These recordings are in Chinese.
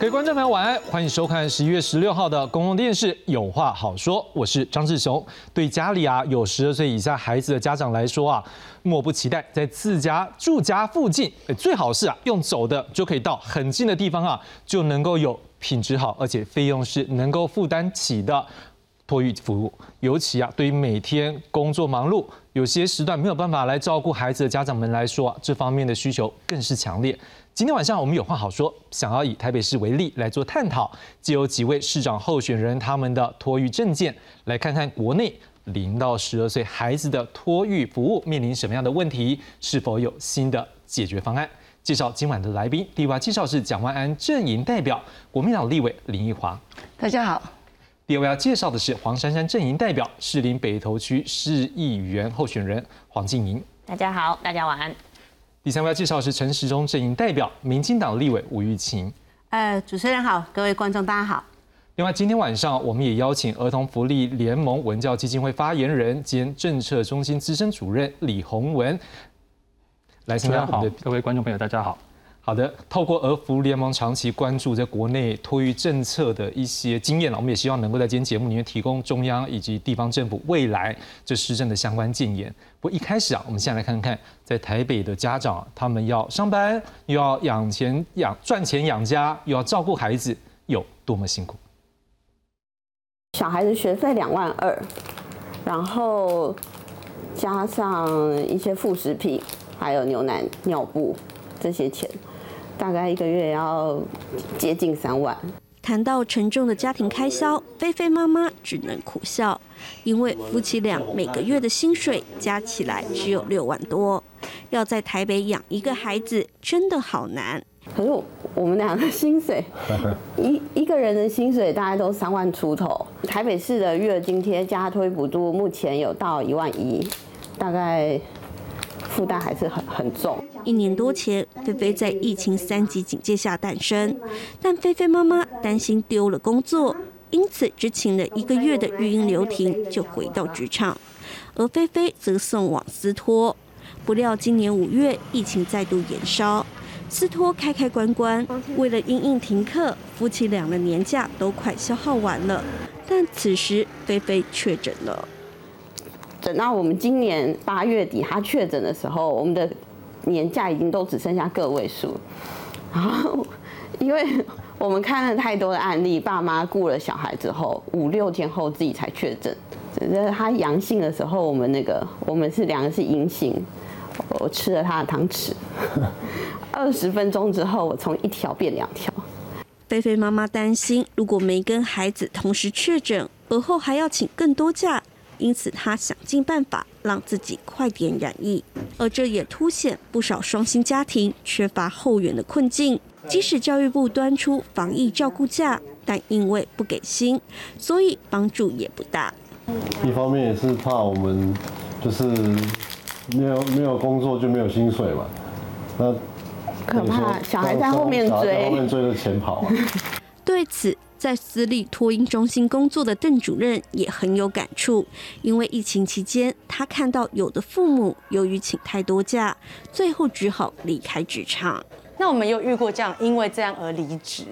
各位观众朋友，晚安，欢迎收看十一月十六号的公共电视《有话好说》，我是张志雄。对家里啊有十二岁以下孩子的家长来说啊，莫不期待在自家住家附近，最好是啊用走的就可以到很近的地方啊，就能够有品质好，而且费用是能够负担起的托育服务。尤其啊，对于每天工作忙碌，有些时段没有办法来照顾孩子的家长们来说啊，这方面的需求更是强烈。今天晚上我们有话好说，想要以台北市为例来做探讨，借由几位市长候选人他们的托育证件，来看看国内零到十二岁孩子的托育服务面临什么样的问题，是否有新的解决方案。介绍今晚的来宾，第一位介绍是蒋万安阵营代表国民党立委林奕华，大家好。第二位要介绍的是黄珊珊阵营代表士林北投区市议员候选人黄静莹，大家好，大家晚安。第三位要介绍是陈时中阵营代表民进党立委吴玉琴。呃，主持人好，各位观众大家好。另外，今天晚上我们也邀请儿童福利联盟文教基金会发言人兼政策中心资深主任李宏文来参加我们的。各位观众朋友，大家好。好的，透过儿福联盟长期关注在国内托育政策的一些经验我们也希望能够在今天节目里面提供中央以及地方政府未来这施政的相关建言。不过一开始啊，我们先来看看在台北的家长，他们要上班，又要养钱养赚钱养家，又要照顾孩子，有多么辛苦。小孩子学费两万二，然后加上一些副食品，还有牛奶、尿布这些钱。大概一个月要接近三万。谈到沉重的家庭开销，菲菲妈妈只能苦笑，因为夫妻俩每个月的薪水加起来只有六万多，要在台北养一个孩子真的好难。可是我们两个薪水，一一个人的薪水大概都三万出头。台北市的育儿津贴加推补助目前有到一万一，大概。负担还是很很重。一年多前，菲菲在疫情三级警戒下诞生，但菲菲妈妈担心丢了工作，因此只请了一个月的育婴留停就回到职场，而菲菲则送往斯托。不料今年五月疫情再度延烧，斯托开开关关，为了因应停课，夫妻俩的年假都快消耗完了。但此时菲菲确诊了。等到我们今年八月底他确诊的时候，我们的年假已经都只剩下个位数。然后，因为我们看了太多的案例，爸妈顾了小孩之后，五六天后自己才确诊。只是他阳性的时候，我们那个我们是两个是阴性，我吃了他的汤匙。二十分钟之后，我从一条变两条。菲菲妈妈担心，如果没跟孩子同时确诊，而后还要请更多假。因此，他想尽办法让自己快点染疫，而这也凸显不少双薪家庭缺乏后援的困境。即使教育部端出防疫照顾假，但因为不给薪，所以帮助也不大。一方面也是怕我们就是没有没有工作就没有薪水嘛，那可怕，小孩在后面追，后面追着钱跑。对此。在私立托婴中心工作的邓主任也很有感触，因为疫情期间，他看到有的父母由于请太多假，最后只好离开职场。那我们有遇过这样，因为这样而离职。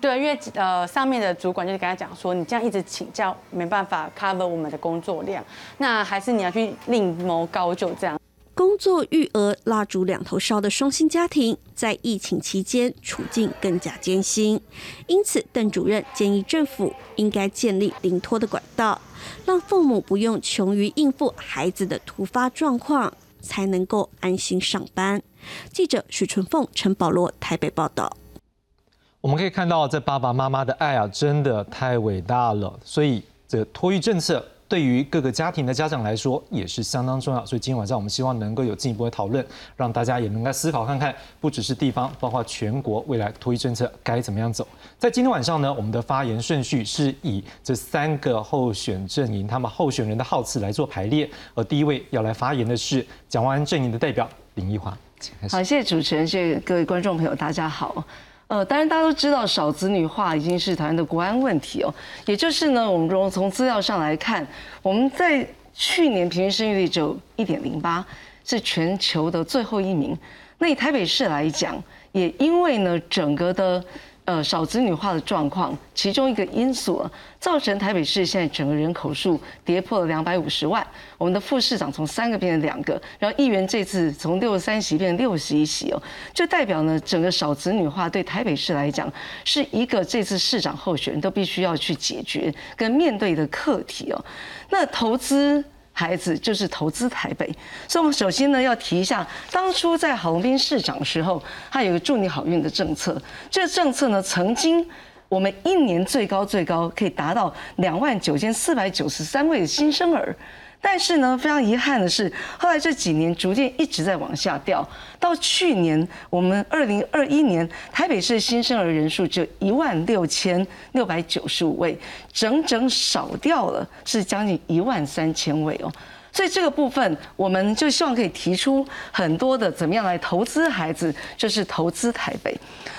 对，因为呃上面的主管就是跟他讲说，你这样一直请假，没办法 cover 我们的工作量，那还是你要去另谋高就这样。工作育儿蜡烛两头烧的双薪家庭，在疫情期间处境更加艰辛。因此，邓主任建议政府应该建立零托的管道，让父母不用穷于应付孩子的突发状况，才能够安心上班。记者许纯凤、陈保罗台北报道。我们可以看到，这爸爸妈妈的爱啊，真的太伟大了。所以，这托育政策。对于各个家庭的家长来说也是相当重要，所以今天晚上我们希望能够有进一步的讨论，让大家也能够思考看看，不只是地方，包括全国未来托育政策该怎么样走。在今天晚上呢，我们的发言顺序是以这三个候选阵营他们候选人的号次来做排列，而第一位要来发言的是蒋万安阵营的代表林奕华，好，谢谢主持人，谢谢各位观众朋友，大家好。呃，当然大家都知道少子女化已经是台湾的国安问题哦。也就是呢，我们从从资料上来看，我们在去年平均生育率只有一点零八，是全球的最后一名。那以台北市来讲，也因为呢整个的呃少子女化的状况，其中一个因素，造成台北市现在整个人口数跌破了两百五十万。我们的副市长从三个变成两个，然后议员这次从六十三席变成六十一席哦，就代表呢整个少子女化对台北市来讲是一个这次市长候选人都必须要去解决跟面对的课题哦。那投资。孩子就是投资台北，所以我们首先呢要提一下，当初在郝龙斌市长的时候，他有个祝你好运的政策。这个政策呢，曾经我们一年最高最高可以达到两万九千四百九十三位的新生儿。但是呢，非常遗憾的是，后来这几年逐渐一直在往下掉。到去年，我们二零二一年台北市新生儿人数就一万六千六百九十五位，整整少掉了是将近一万三千位哦。所以这个部分，我们就希望可以提出很多的怎么样来投资孩子，就是投资台北。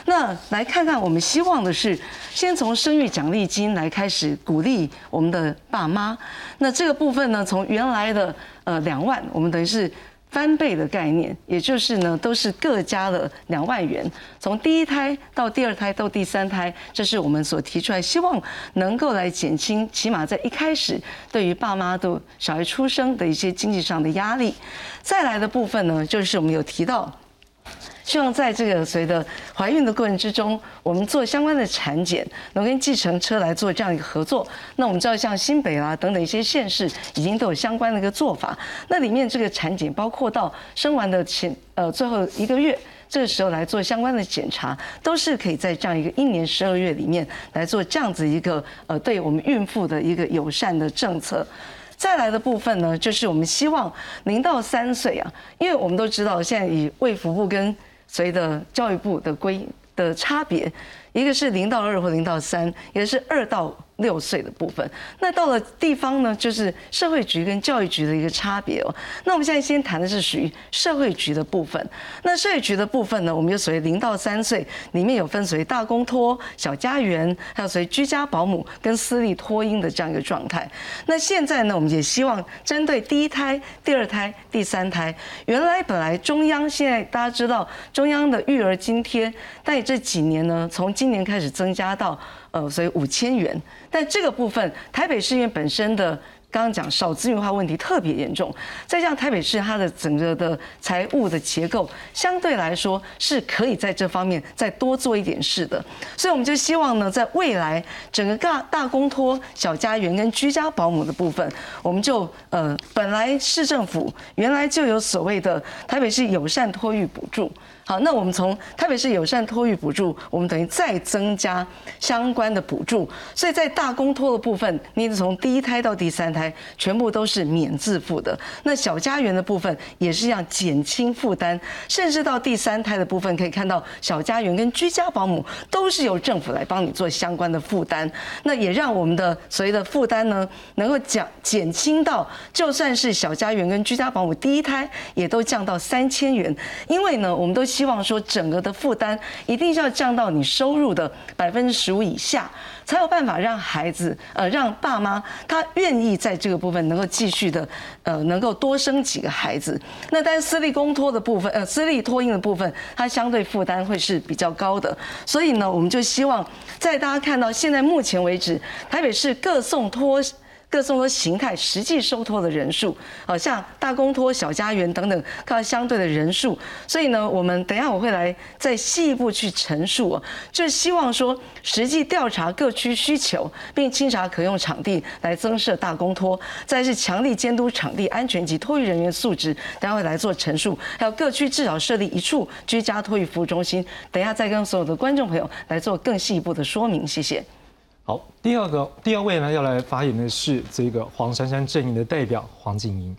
那来看看，我们希望的是，先从生育奖励金来开始鼓励我们的爸妈。那这个部分呢，从原来的呃两万，我们等于是。翻倍的概念，也就是呢，都是各加了两万元，从第一胎到第二胎到第三胎，这是我们所提出来，希望能够来减轻，起码在一开始对于爸妈的小孩出生的一些经济上的压力。再来的部分呢，就是我们有提到。希望在这个随着怀孕的过程之中，我们做相关的产检，能跟计程车来做这样一个合作。那我们知道，像新北啦等等一些县市，已经都有相关的一个做法。那里面这个产检，包括到生完的前呃最后一个月，这个时候来做相关的检查，都是可以在这样一个一年十二月里面来做这样子一个呃对我们孕妇的一个友善的政策。再来的部分呢，就是我们希望零到三岁啊，因为我们都知道现在以卫福部跟随着教育部的规的差别，一个是零到二或零到三，一个是二到。六岁的部分，那到了地方呢，就是社会局跟教育局的一个差别哦。那我们现在先谈的是属于社会局的部分。那社会局的部分呢，我们就属于零到三岁，里面有分属于大公托、小家园，还有属于居家保姆跟私立托婴的这样一个状态。那现在呢，我们也希望针对第一胎、第二胎、第三胎，原来本来中央现在大家知道中央的育儿津贴，但这几年呢，从今今年开始增加到。呃，所以五千元，但这个部分，台北市因为本身的刚刚讲少资源化问题特别严重，再加上台北市它的整个的财务的结构相对来说是可以在这方面再多做一点事的，所以我们就希望呢，在未来整个大大公托、小家园跟居家保姆的部分，我们就呃，本来市政府原来就有所谓的台北市友善托育补助。好，那我们从台北市友善托育补助，我们等于再增加相关的补助，所以在大公托的部分，你从第一胎到第三胎全部都是免自付的。那小家园的部分也是一样减轻负担，甚至到第三胎的部分，可以看到小家园跟居家保姆都是由政府来帮你做相关的负担。那也让我们的所谓的负担呢，能够降减轻到，就算是小家园跟居家保姆第一胎也都降到三千元，因为呢，我们都。希望说整个的负担一定是要降到你收入的百分之十五以下，才有办法让孩子呃让爸妈他愿意在这个部分能够继续的呃能够多生几个孩子。那但是私立公托的部分呃私立托婴的部分，它相对负担会是比较高的。所以呢，我们就希望在大家看到现在目前为止，台北市各送托。各送托形态实际收托的人数，好像大公托、小家园等等，看相对的人数。所以呢，我们等下我会来再细一步去陈述，就希望说实际调查各区需求，并清查可用场地来增设大公托，再是强力监督场地安全及托育人员素质，等下会来做陈述。还有各区至少设立一处居家托育服务中心，等下再跟所有的观众朋友来做更细一步的说明。谢谢。好，第二个第二位呢，要来发言的是这个黄珊珊阵营的代表黄景莹。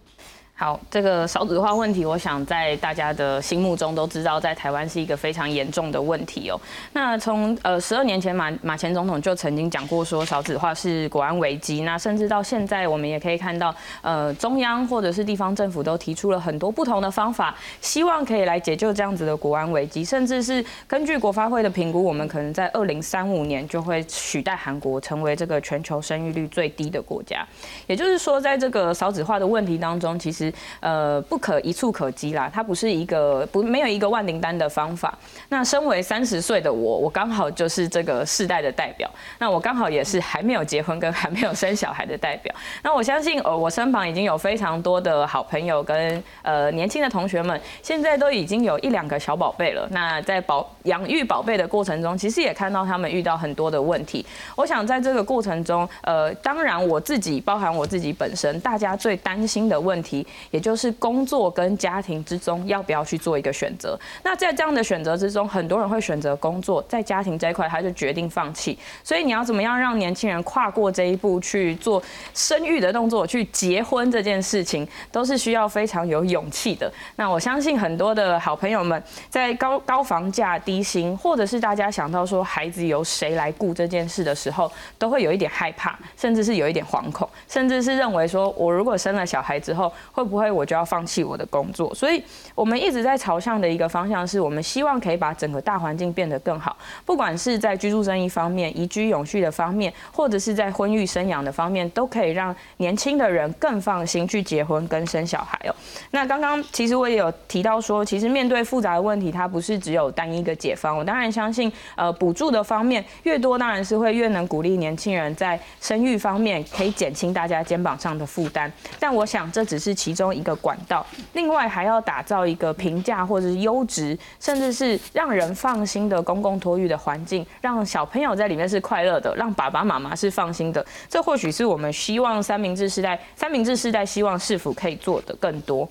好，这个少子化问题，我想在大家的心目中都知道，在台湾是一个非常严重的问题哦。那从呃十二年前马马前总统就曾经讲过说少子化是国安危机，那甚至到现在我们也可以看到，呃中央或者是地方政府都提出了很多不同的方法，希望可以来解救这样子的国安危机，甚至是根据国发会的评估，我们可能在二零三五年就会取代韩国成为这个全球生育率最低的国家。也就是说，在这个少子化的问题当中，其实呃不可一触可及啦，它不是一个不没有一个万灵丹的方法。那身为三十岁的我，我刚好就是这个世代的代表。那我刚好也是还没有结婚跟还没有生小孩的代表。那我相信呃我身旁已经有非常多的好朋友跟呃年轻的同学们，现在都已经有一两个小宝贝了。那在保养育宝贝的过程中，其实也看到他们遇到很多的问题。我想在这个过程中，呃，当然我自己包含我自己本身，大家最担心的问题，也就是工作跟家庭之中要不要去做一个选择。那在这样的选择之中，很多人会选择工作，在家庭这一块他就决定放弃。所以你要怎么样让年轻人跨过这一步去做生育的动作，去结婚这件事情，都是需要非常有勇气的。那我相信很多的好朋友们，在高高房价、低薪，或者是大家想到说孩子由谁来顾这件事的时候，都会有一点害怕，甚至是有一点惶恐，甚至是认为说我如果生了小孩之后，会不会我就要放弃我的工作？所以我们一直在朝向的一个方向，是我们希望可以把整个大环境变得更好，不管是在居住生意方面、宜居永续的方面，或者是在婚育生养的方面，都可以让年轻的人更放心去结婚跟生小孩哦。那刚刚其实我也有提到说，其实面对复杂的问题，它不是只有单一个解方。我当然相信，呃，补助的方面越多，当然是会越能鼓励年轻人在生育方面可以减轻大家肩膀上的负担。但我想这只是其中一个管道，另外还要打造一个平价或者是优质，甚至是让人放心的公共托育的环境，让小朋友在里面是快乐的，让爸爸妈妈是放心的。这或许是我们希望三明治时代，三明治时代希望是否可以做的更多。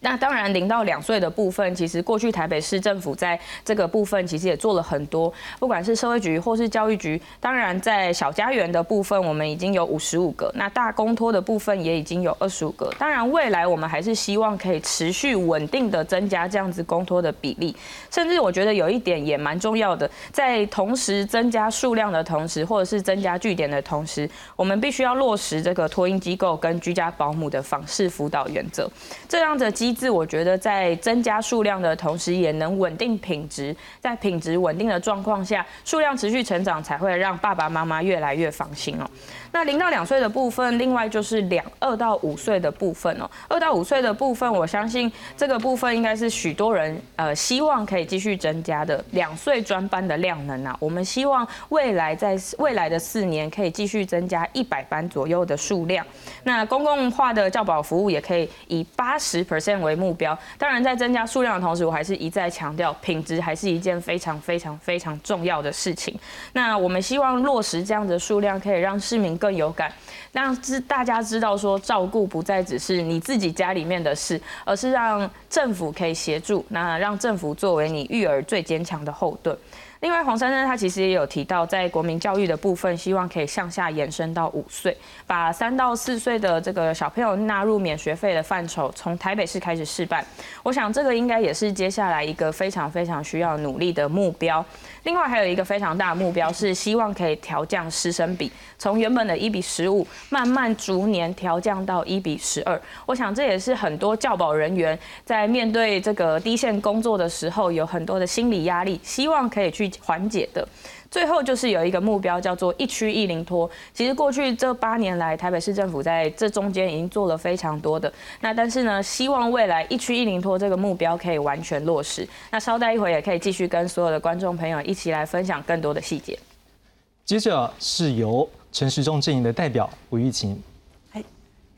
那当然，零到两岁的部分，其实过去台北市政府在这个部分其实也做了很多，不管是社会局或是教育局。当然，在小家园的部分，我们已经有五十五个；那大公托的部分也已经有二十五个。当然，未来我们还是希望可以持续稳定的增加这样子公托的比例。甚至我觉得有一点也蛮重要的，在同时增加数量的同时，或者是增加据点的同时，我们必须要落实这个托婴机构跟居家保姆的访视辅导原则，这样的机。机制我觉得在增加数量的同时，也能稳定品质。在品质稳定的状况下，数量持续成长，才会让爸爸妈妈越来越放心哦。那零到两岁的部分，另外就是两二到五岁的部分哦。二到五岁的部分，我相信这个部分应该是许多人呃希望可以继续增加的。两岁专班的量能啊，我们希望未来在未来的四年可以继续增加一百班左右的数量。那公共化的教保服务也可以以八十 percent 为目标。当然，在增加数量的同时，我还是一再强调，品质还是一件非常非常非常重要的事情。那我们希望落实这样的数量，可以让市民更有感，让知大家知道说，照顾不再只是你自己家里面的事，而是让政府可以协助，那让政府作为你育儿最坚强的后盾。另外，黄珊珊她其实也有提到，在国民教育的部分，希望可以向下延伸到五岁，把三到四岁的这个小朋友纳入免学费的范畴，从台北市开始试办。我想这个应该也是接下来一个非常非常需要努力的目标。另外还有一个非常大的目标是希望可以调降师生比，从原本的一比十五，慢慢逐年调降到一比十二。我想这也是很多教保人员在面对这个低线工作的时候有很多的心理压力，希望可以去缓解的。最后就是有一个目标，叫做一区一零托。其实过去这八年来，台北市政府在这中间已经做了非常多的。那但是呢，希望未来一区一零托这个目标可以完全落实。那稍待一会也可以继续跟所有的观众朋友一起来分享更多的细节。接着是由陈时中阵营的代表吴玉琴。哎，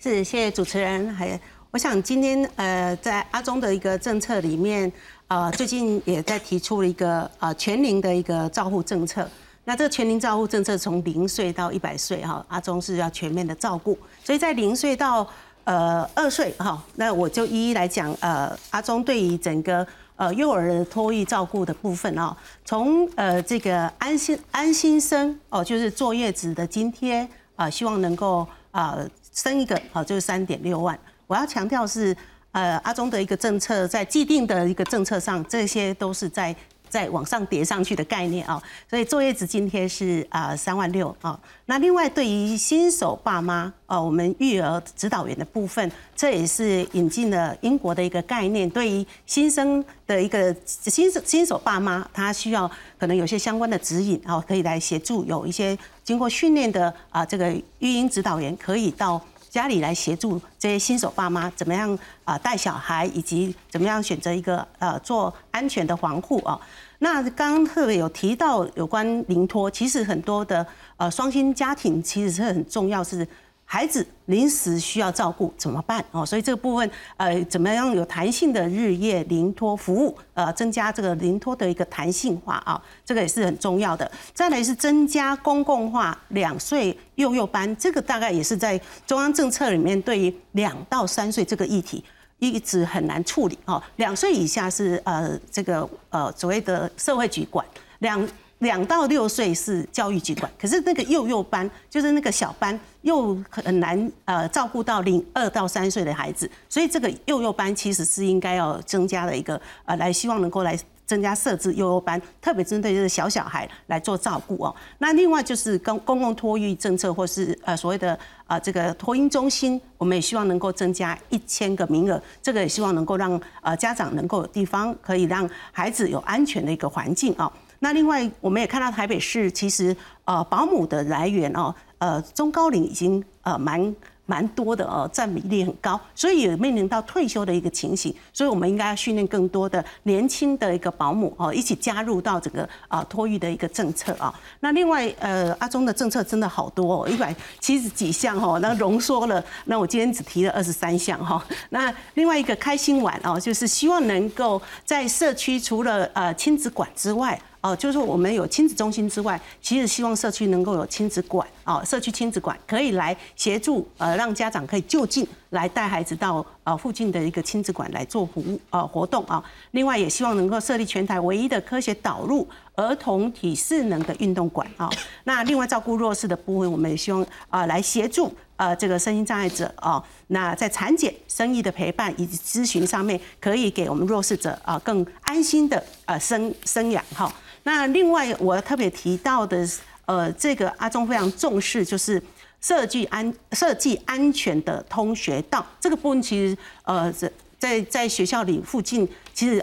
是谢谢主持人。还我想今天呃，在阿中的一个政策里面。呃，最近也在提出了一个呃全龄的一个照护政策。那这个全龄照护政策从零岁到一百岁哈，阿中是要全面的照顾。所以在零岁到呃二岁哈，那我就一一来讲呃阿中对于整个呃幼儿的托育照顾的部分啊，从呃这个安心安心生哦，就是坐月子的津贴啊，希望能够啊生一个好就是三点六万。我要强调是。呃，阿中的一个政策，在既定的一个政策上，这些都是在在往上叠上去的概念啊。所以坐月子津贴是啊三万六啊。那另外对于新手爸妈啊，我们育儿指导员的部分，这也是引进了英国的一个概念。对于新生的一个新手新手爸妈，他需要可能有些相关的指引啊，可以来协助有一些经过训练的啊这个育婴指导员可以到。家里来协助这些新手爸妈怎么样啊带小孩，以及怎么样选择一个呃做安全的防护啊。那刚刚特别有提到有关临托，其实很多的呃双薪家庭其实是很重要是。孩子临时需要照顾怎么办哦？所以这个部分，呃，怎么样有弹性的日夜临托服务？呃，增加这个临托的一个弹性化啊，这个也是很重要的。再来是增加公共化两岁幼幼班，这个大概也是在中央政策里面对于两到三岁这个议题一直很难处理哦。两岁以下是呃这个呃所谓的社会局管两。两到六岁是教育局管，可是那个幼幼班就是那个小班，又很难呃照顾到零二到三岁的孩子，所以这个幼幼班其实是应该要增加的一个呃，来希望能够来增加设置幼幼班，特别针对这个小小孩来做照顾哦。那另外就是公公共托育政策或是呃所谓的啊这个托婴中心，我们也希望能够增加一千个名额，这个也希望能够让呃家长能够有地方可以让孩子有安全的一个环境啊。那另外，我们也看到台北市其实呃保姆的来源哦，呃中高龄已经呃蛮。蛮多的哦，占比例很高，所以也面临到退休的一个情形，所以我们应该要训练更多的年轻的一个保姆哦，一起加入到这个啊托育的一个政策啊。那另外呃阿中的政策真的好多哦，一百七十几项哈，那浓缩了，那我今天只提了二十三项哈。那另外一个开心玩哦，就是希望能够在社区除了呃亲子馆之外。哦，就是我们有亲子中心之外，其实希望社区能够有亲子馆哦，社区亲子馆可以来协助呃，让家长可以就近来带孩子到呃附近的一个亲子馆来做服务呃活动啊。另外也希望能够设立全台唯一的科学导入儿童体适能的运动馆啊。那另外照顾弱势的部分，我们也希望啊来协助呃这个身心障碍者啊，那在产检、生育的陪伴以及咨询上面，可以给我们弱势者啊更安心的呃生生养哈。那另外，我特别提到的，呃，这个阿中非常重视，就是设计安设计安全的通学道。这个部分其实，呃，在在学校里附近，其实。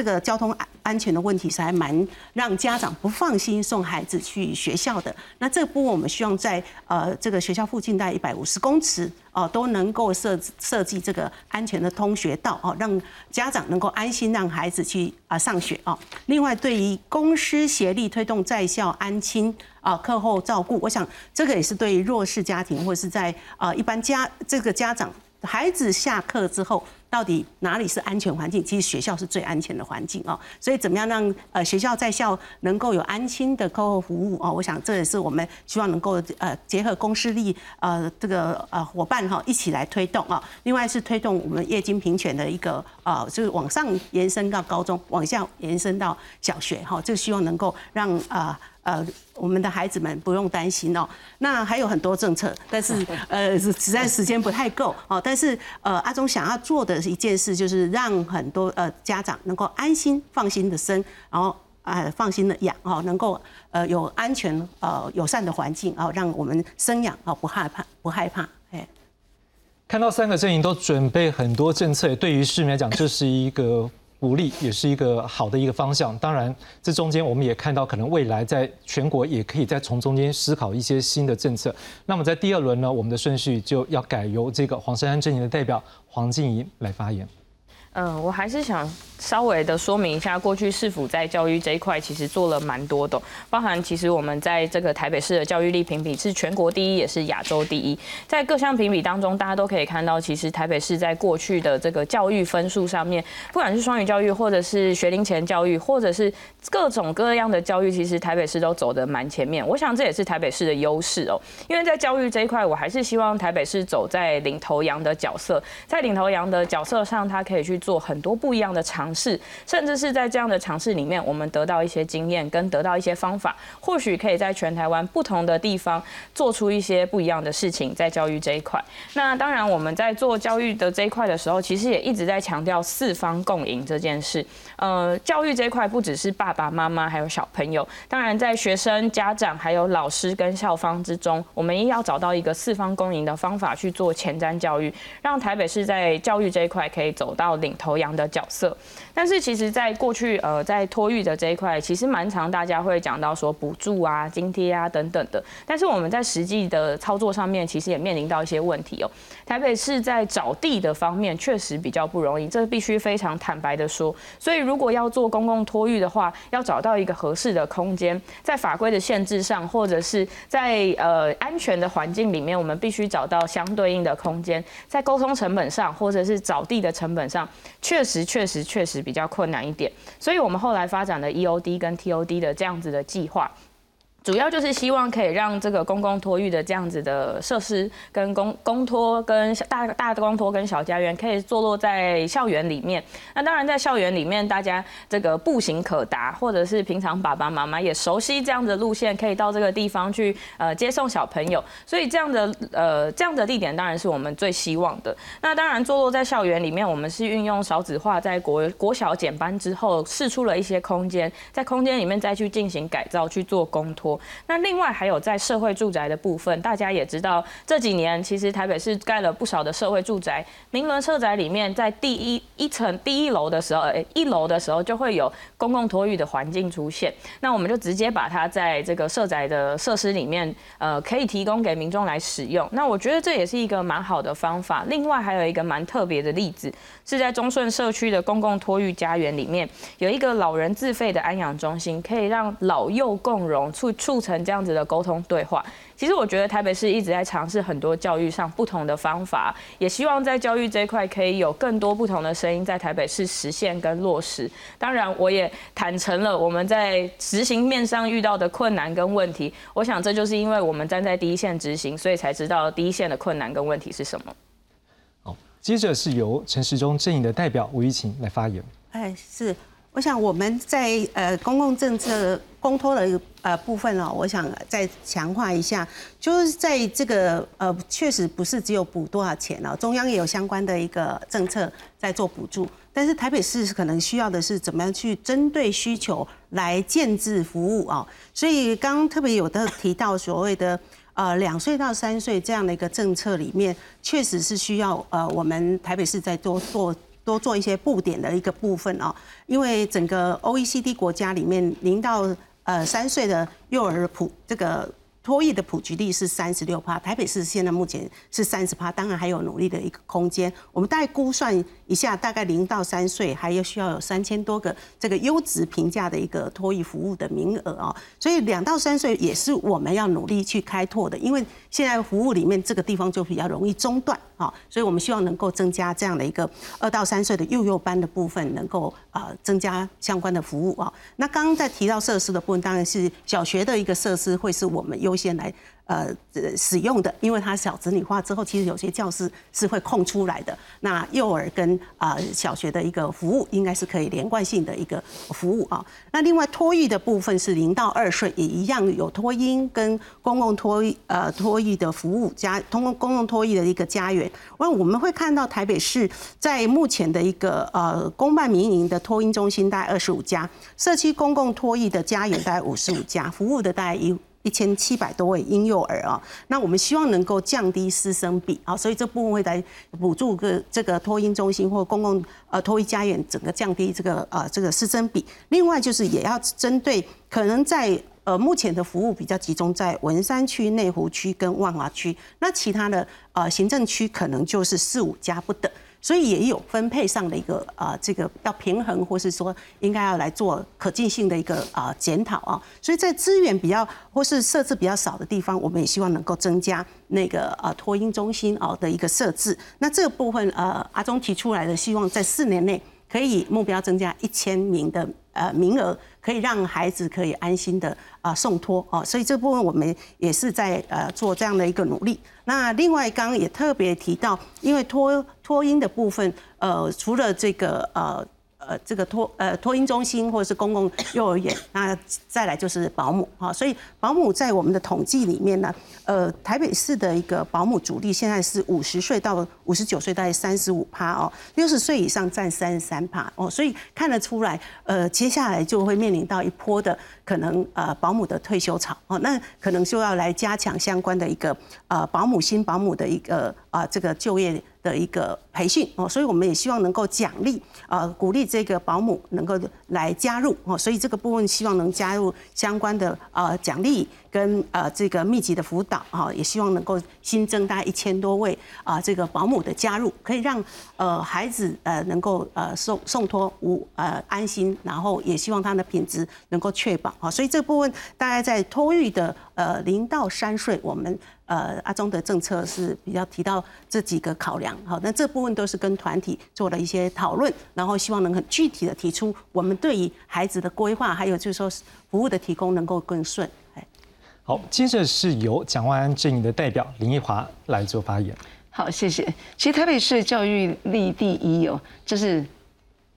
这个交通安安全的问题是还蛮让家长不放心送孩子去学校的。那这部分我们希望在呃这个学校附近大概一百五十公尺哦都能够设设计这个安全的通学道哦，让家长能够安心让孩子去啊上学哦。另外，对于公司协力推动在校安亲啊课后照顾，我想这个也是对弱势家庭或者是在啊一般家这个家长孩子下课之后。到底哪里是安全环境？其实学校是最安全的环境哦。所以怎么样让呃学校在校能够有安心的课后服务哦？我想这也是我们希望能够呃结合公司力呃这个呃伙伴哈一起来推动啊。另外是推动我们业经平权的一个呃就是往上延伸到高中，往下延伸到小学哈。这个希望能够让啊。呃，我们的孩子们不用担心哦。那还有很多政策，但是呃，实在时间不太够哦。但是呃，阿忠想要做的一件事，就是让很多呃家长能够安心、放心的生，然后啊放心的养哦，能够呃有安全呃友善的环境哦，让我们生养哦不害怕不害怕哎。看到三个阵营都准备很多政策，对于市民来讲，这是一个。鼓励也是一个好的一个方向。当然，这中间我们也看到，可能未来在全国也可以再从中间思考一些新的政策。那么在第二轮呢，我们的顺序就要改由这个黄山安阵营的代表黄静怡来发言。嗯，我还是想。稍微的说明一下，过去市府在教育这一块其实做了蛮多的，包含其实我们在这个台北市的教育力评比是全国第一，也是亚洲第一。在各项评比当中，大家都可以看到，其实台北市在过去的这个教育分数上面，不管是双语教育，或者是学龄前教育，或者是各种各样的教育，其实台北市都走得蛮前面。我想这也是台北市的优势哦，因为在教育这一块，我还是希望台北市走在领头羊的角色，在领头羊的角色上，它可以去做很多不一样的尝。试，甚至是在这样的尝试里面，我们得到一些经验，跟得到一些方法，或许可以在全台湾不同的地方做出一些不一样的事情，在教育这一块。那当然，我们在做教育的这一块的时候，其实也一直在强调四方共赢这件事。呃，教育这一块不只是爸爸妈妈还有小朋友，当然在学生、家长还有老师跟校方之中，我们也要找到一个四方共赢的方法去做前瞻教育，让台北市在教育这一块可以走到领领头羊的角色。但是其实，在过去呃，在托育的这一块，其实蛮常大家会讲到说补助啊、津贴啊等等的。但是我们在实际的操作上面，其实也面临到一些问题哦。台北市在找地的方面确实比较不容易，这必须非常坦白的说。所以如果要做公共托育的话，要找到一个合适的空间，在法规的限制上，或者是在呃安全的环境里面，我们必须找到相对应的空间。在沟通成本上，或者是找地的成本上，确实确实确实比比较困难一点。所以我们后来发展的 EOD 跟 TOD 的这样子的计划。主要就是希望可以让这个公共托育的这样子的设施，跟公公托跟大大公托跟小家园可以坐落在校园里面。那当然在校园里面，大家这个步行可达，或者是平常爸爸妈妈也熟悉这样的路线，可以到这个地方去呃接送小朋友。所以这样的呃这样的地点当然是我们最希望的。那当然坐落在校园里面，我们是运用少子化，在国国小减班之后试出了一些空间，在空间里面再去进行改造去做公托。那另外还有在社会住宅的部分，大家也知道这几年其实台北市盖了不少的社会住宅。明伦社宅里面，在第一一层第一楼的时候，哎，一楼的时候就会有公共托育的环境出现。那我们就直接把它在这个社宅的设施里面，呃，可以提供给民众来使用。那我觉得这也是一个蛮好的方法。另外还有一个蛮特别的例子，是在中顺社区的公共托育家园里面，有一个老人自费的安养中心，可以让老幼共融，促促成这样子的沟通对话。其实我觉得台北市一直在尝试很多教育上不同的方法，也希望在教育这一块可以有更多不同的声音在台北市实现跟落实。当然，我也坦诚了我们在执行面上遇到的困难跟问题。我想这就是因为我们站在第一线执行，所以才知道第一线的困难跟问题是什么。好，接着是由陈时中阵营的代表吴玉琴来发言。哎，是。我想我们在呃公共政策公托的呃部分哦，我想再强化一下，就是在这个呃确实不是只有补多少钱哦，中央也有相关的一个政策在做补助，但是台北市可能需要的是怎么样去针对需求来建制服务啊，所以刚刚特别有的提到所谓的呃两岁到三岁这样的一个政策里面，确实是需要呃我们台北市在多做。多做一些布点的一个部分哦，因为整个 OECD 国家里面，零到呃三岁的幼儿普这个。托育的普及率是三十六趴，台北市现在目前是三十趴，当然还有努力的一个空间。我们大概估算一下，大概零到三岁还要需要有三千多个这个优质评价的一个托育服务的名额哦。所以两到三岁也是我们要努力去开拓的，因为现在服务里面这个地方就比较容易中断啊，所以我们希望能够增加这样的一个二到三岁的幼幼班的部分，能够啊增加相关的服务啊。那刚刚在提到设施的部分，当然是小学的一个设施会是我们优优先来。呃，使用的，因为它小子女化之后，其实有些教室是会空出来的。那幼儿跟啊小学的一个服务，应该是可以连贯性的一个服务啊。那另外托育的部分是零到二岁也一样有托婴跟公共托呃托育的服务家，通过公共托育的一个家园。那我们会看到台北市在目前的一个呃公办民营的托婴中心大概二十五家，社区公共托育的家园大概五十五家，服务的大概一。一千七百多位婴幼儿啊，那我们希望能够降低师生比啊，所以这部分会来补助个这个托婴中心或公共呃托育家园，整个降低这个呃这个师生比。另外就是也要针对可能在呃目前的服务比较集中在文山区、内湖区跟万华区，那其他的呃行政区可能就是四五家不等。所以也有分配上的一个啊，这个要平衡，或是说应该要来做可进性的一个啊检讨啊。所以在资源比较或是设置比较少的地方，我们也希望能够增加那个啊托婴中心啊的一个设置。那这部分呃，阿中提出来的，希望在四年内可以目标增加一千名的呃名额，可以让孩子可以安心的啊送托哦。所以这部分我们也是在呃做这样的一个努力。那另外刚刚也特别提到，因为托托婴的部分，呃，除了这个呃。呃，这个托呃托婴中心或者是公共幼儿园，那再来就是保姆哈，所以保姆在我们的统计里面呢，呃，台北市的一个保姆主力现在是五十岁到五十九岁，大概三十五趴哦，六十岁以上占三十三趴哦，所以看得出来，呃，接下来就会面临到一波的可能呃保姆的退休潮哦，那可能就要来加强相关的一个呃保姆新保姆的一个啊这个就业。的一个培训哦，所以我们也希望能够奖励呃鼓励这个保姆能够来加入哦，所以这个部分希望能加入相关的呃奖励跟呃这个密集的辅导哈，也希望能够新增大概一千多位啊这个保姆的加入，可以让呃孩子呃能够呃送送托无呃安心，然后也希望他的品质能够确保啊，所以这部分大概在托育的呃零到三岁，我们。呃，阿中的政策是比较提到这几个考量，好，那这部分都是跟团体做了一些讨论，然后希望能很具体的提出我们对于孩子的规划，还有就是说服务的提供能够更顺。哎，好，接着是由蒋万安阵营的代表林奕华来做发言。好，谢谢。其实台北市教育力第一哦，这是。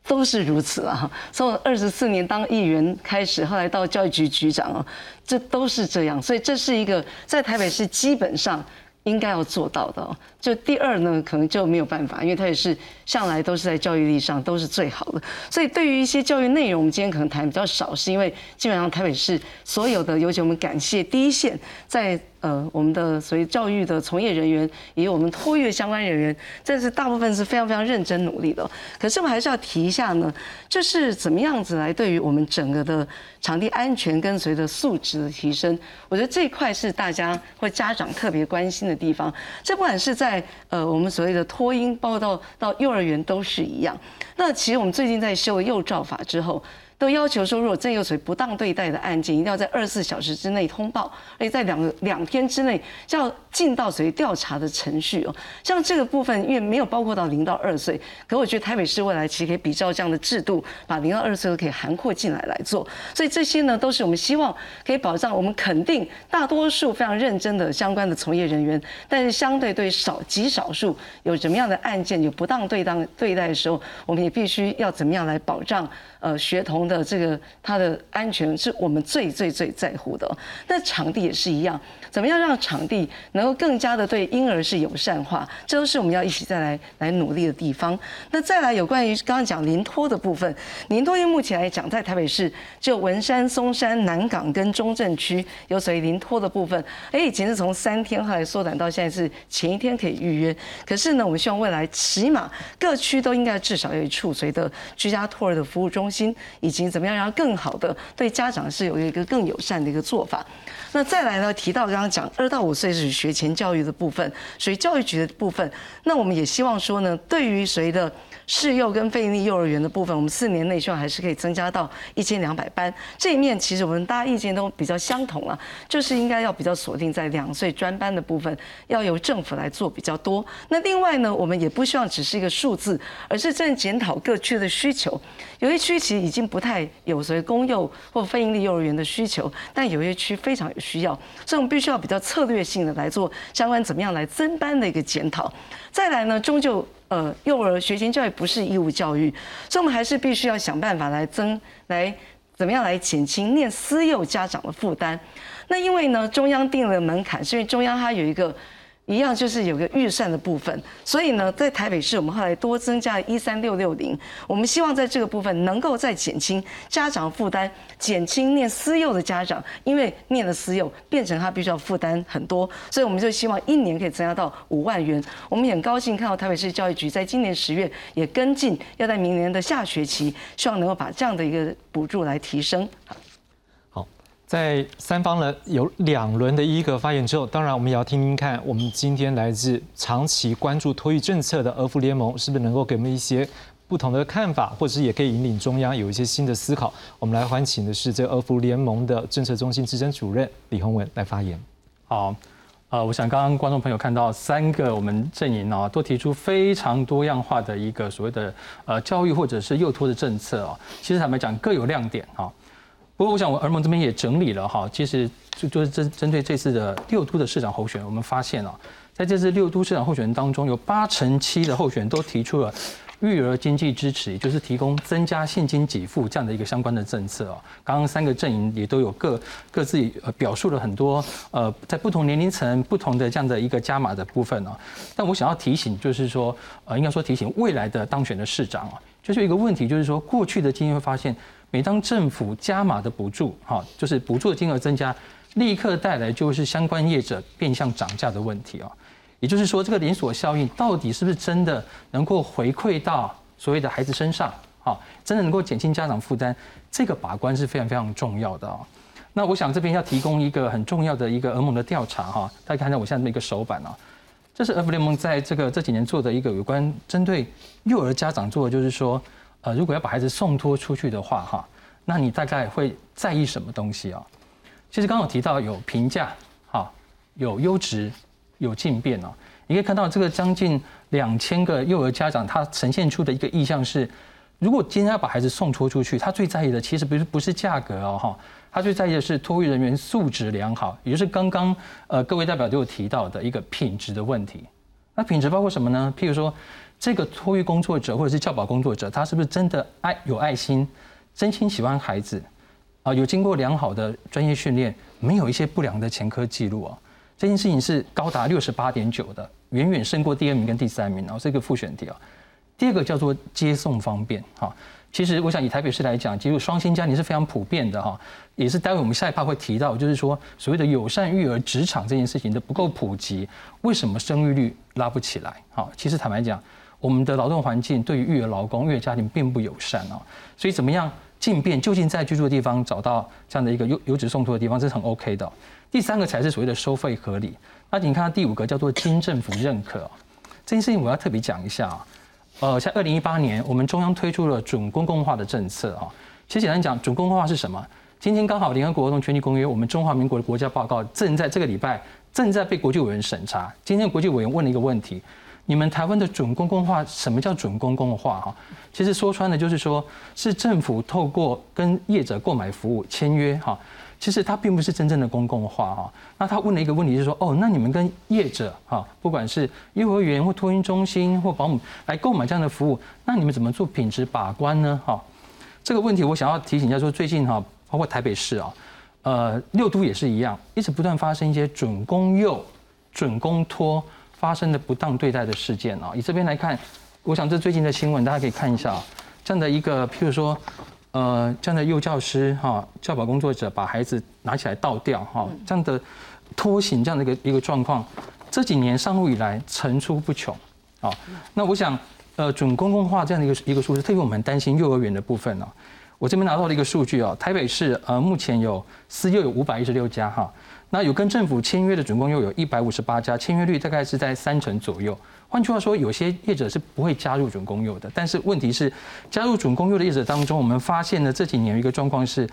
都是如此啊！从二十四年当议员开始，后来到教育局局长啊，这都是这样。所以这是一个在台北市基本上应该要做到的。就第二呢，可能就没有办法，因为它也是向来都是在教育力上都是最好的。所以对于一些教育内容，我们今天可能谈比较少，是因为基本上台北市所有的，尤其我们感谢第一线在。呃，我们的所谓教育的从业人员，也有我们托育相关人员，这是大部分是非常非常认真努力的。可是我们还是要提一下呢，就是怎么样子来对于我们整个的场地安全跟随着素质的提升，我觉得这一块是大家或家长特别关心的地方。这不管是在在呃我们所谓的托婴，包括到到幼儿园都是一样。那其实我们最近在修幼照法之后。都要求说，如果真有谁不当对待的案件，一定要在二十四小时之内通报，而且在两两天之内就要进到谁调查的程序哦。像这个部分，因为没有包括到零到二岁，可我觉得台北市未来其实可以比照这样的制度，把零到二岁都可以涵括进来来做。所以这些呢，都是我们希望可以保障我们肯定大多数非常认真的相关的从业人员，但是相对对少极少数有什么样的案件有不当对当对待的时候，我们也必须要怎么样来保障呃学童的。的这个他的安全是我们最最最在乎的，那场地也是一样，怎么样让场地能够更加的对婴儿是友善化，这都是我们要一起再来来努力的地方。那再来有关于刚刚讲临托的部分，临托因为目前来讲在台北市就文山、松山、南港跟中正区有属于临托的部分，哎，以前是从三天后来缩短到现在是前一天可以预约，可是呢，我们希望未来起码各区都应该至少有一处随的居家托儿的服务中心，以及怎么样让更好的对家长是有一个更友善的一个做法？那再来呢？提到刚讲二到五岁是学前教育的部分，属于教育局的部分。那我们也希望说呢，对于谁的。市幼跟非营利幼儿园的部分，我们四年内希望还是可以增加到一千两百班。这一面其实我们大家意见都比较相同啊，就是应该要比较锁定在两岁专班的部分，要由政府来做比较多。那另外呢，我们也不希望只是一个数字，而是正检讨各区的需求。有些区其实已经不太有所谓公幼或非营利幼儿园的需求，但有些区非常有需要，所以我们必须要比较策略性的来做相关怎么样来增班的一个检讨。再来呢，终究。呃，幼儿学前教育不是义务教育，所以我们还是必须要想办法来增，来怎么样来减轻念私幼家长的负担。那因为呢，中央定了门槛，是因为中央它有一个。一样就是有个预算的部分，所以呢，在台北市我们后来多增加一三六六零，我们希望在这个部分能够再减轻家长负担，减轻念私幼的家长，因为念了私幼变成他必须要负担很多，所以我们就希望一年可以增加到五万元。我们也很高兴看到台北市教育局在今年十月也跟进，要在明年的下学期，希望能够把这样的一个补助来提升。在三方呢有两轮的一个发言之后，当然我们也要听听看，我们今天来自长期关注托育政策的俄服联盟是不是能够给我们一些不同的看法，或者是也可以引领中央有一些新的思考。我们来欢请的是这俄服联盟的政策中心资深主任李宏文来发言。好，呃，我想刚刚观众朋友看到三个我们阵营啊，都提出非常多样化的一个所谓的呃教育或者是幼托的政策啊，其实坦白讲各有亮点啊。不过，我想我儿盟这边也整理了哈，其实就就是针针对这次的六都的市长候选，我们发现啊，在这次六都市长候选人当中，有八成七的候选人都提出了育儿经济支持，也就是提供增加现金给付这样的一个相关的政策啊。刚刚三个阵营也都有各各自呃表述了很多呃，在不同年龄层不同的这样的一个加码的部分啊。但我想要提醒，就是说呃，应该说提醒未来的当选的市长啊，就是有一个问题，就是说过去的经验会发现。每当政府加码的补助，哈，就是补助的金额增加，立刻带来就是相关业者变相涨价的问题啊。也就是说，这个连锁效应到底是不是真的能够回馈到所谓的孩子身上？好，真的能够减轻家长负担，这个把关是非常非常重要的啊。那我想这边要提供一个很重要的一个儿盟的调查哈，大家看到我现在这么一个手板啊，这是儿福联盟在这个这几年做的一个有关针对幼儿家长做的，就是说，呃，如果要把孩子送托出去的话哈，那你大概会在意什么东西啊？其实刚刚有提到有评价，哈，有优质，有进变哦。你可以看到这个将近两千个幼儿家长，他呈现出的一个意向是。如果今天要把孩子送托出去，他最在意的其实不是不是价格哦哈，他最在意的是托育人员素质良好，也就是刚刚呃各位代表都有提到的一个品质的问题。那品质包括什么呢？譬如说这个托育工作者或者是教保工作者，他是不是真的爱有爱心，真心喜欢孩子啊？有经过良好的专业训练，没有一些不良的前科记录啊？这件事情是高达六十八点九的，远远胜过第二名跟第三名哦，这个复选题啊。第二个叫做接送方便哈，其实我想以台北市来讲，其实双薪家庭是非常普遍的哈，也是待会我们下一趴会提到，就是说所谓的友善育儿职场这件事情的不够普及，为什么生育率拉不起来？哈，其实坦白讲，我们的劳动环境对于育儿劳工、育儿家庭并不友善啊，所以怎么样进变，究竟在居住的地方找到这样的一个优优质送托的地方，这是很 OK 的。第三个才是所谓的收费合理。那你看第五个叫做经政府认可，这件事情我要特别讲一下啊。呃，像二零一八年，我们中央推出了准公共化的政策啊。其实简单讲，准公共化是什么？今天刚好联合国儿童权利公约，我们中华民国的国家报告正在这个礼拜正在被国际委员审查。今天国际委员问了一个问题：你们台湾的准公共化，什么叫准公共化？哈，其实说穿了就是说，是政府透过跟业者购买服务签约哈。其实它并不是真正的公共化哈。那他问了一个问题，是说哦，那你们跟业者哈，不管是幼儿园或托婴中心或保姆来购买这样的服务，那你们怎么做品质把关呢？哈，这个问题我想要提醒一下，说最近哈，包括台北市啊，呃，六都也是一样，一直不断发生一些准公幼、准公托发生的不当对待的事件啊。以这边来看，我想这最近的新闻大家可以看一下啊，这样的一个譬如说。呃，这样的幼教师哈，教保工作者把孩子拿起来倒掉哈，这样的拖行这样的一个一个状况，这几年上路以来层出不穷啊。那我想，呃，准公共化这样的一个一个数字，特别我们担心幼儿园的部分呢。我这边拿到了一个数据啊，台北市呃目前有私幼有五百一十六家哈，那有跟政府签约的准公幼有一百五十八家，签约率大概是在三成左右。换句话说，有些业者是不会加入准公幼的。但是问题是，加入准公幼的业者当中，我们发现呢这几年有一个状况是，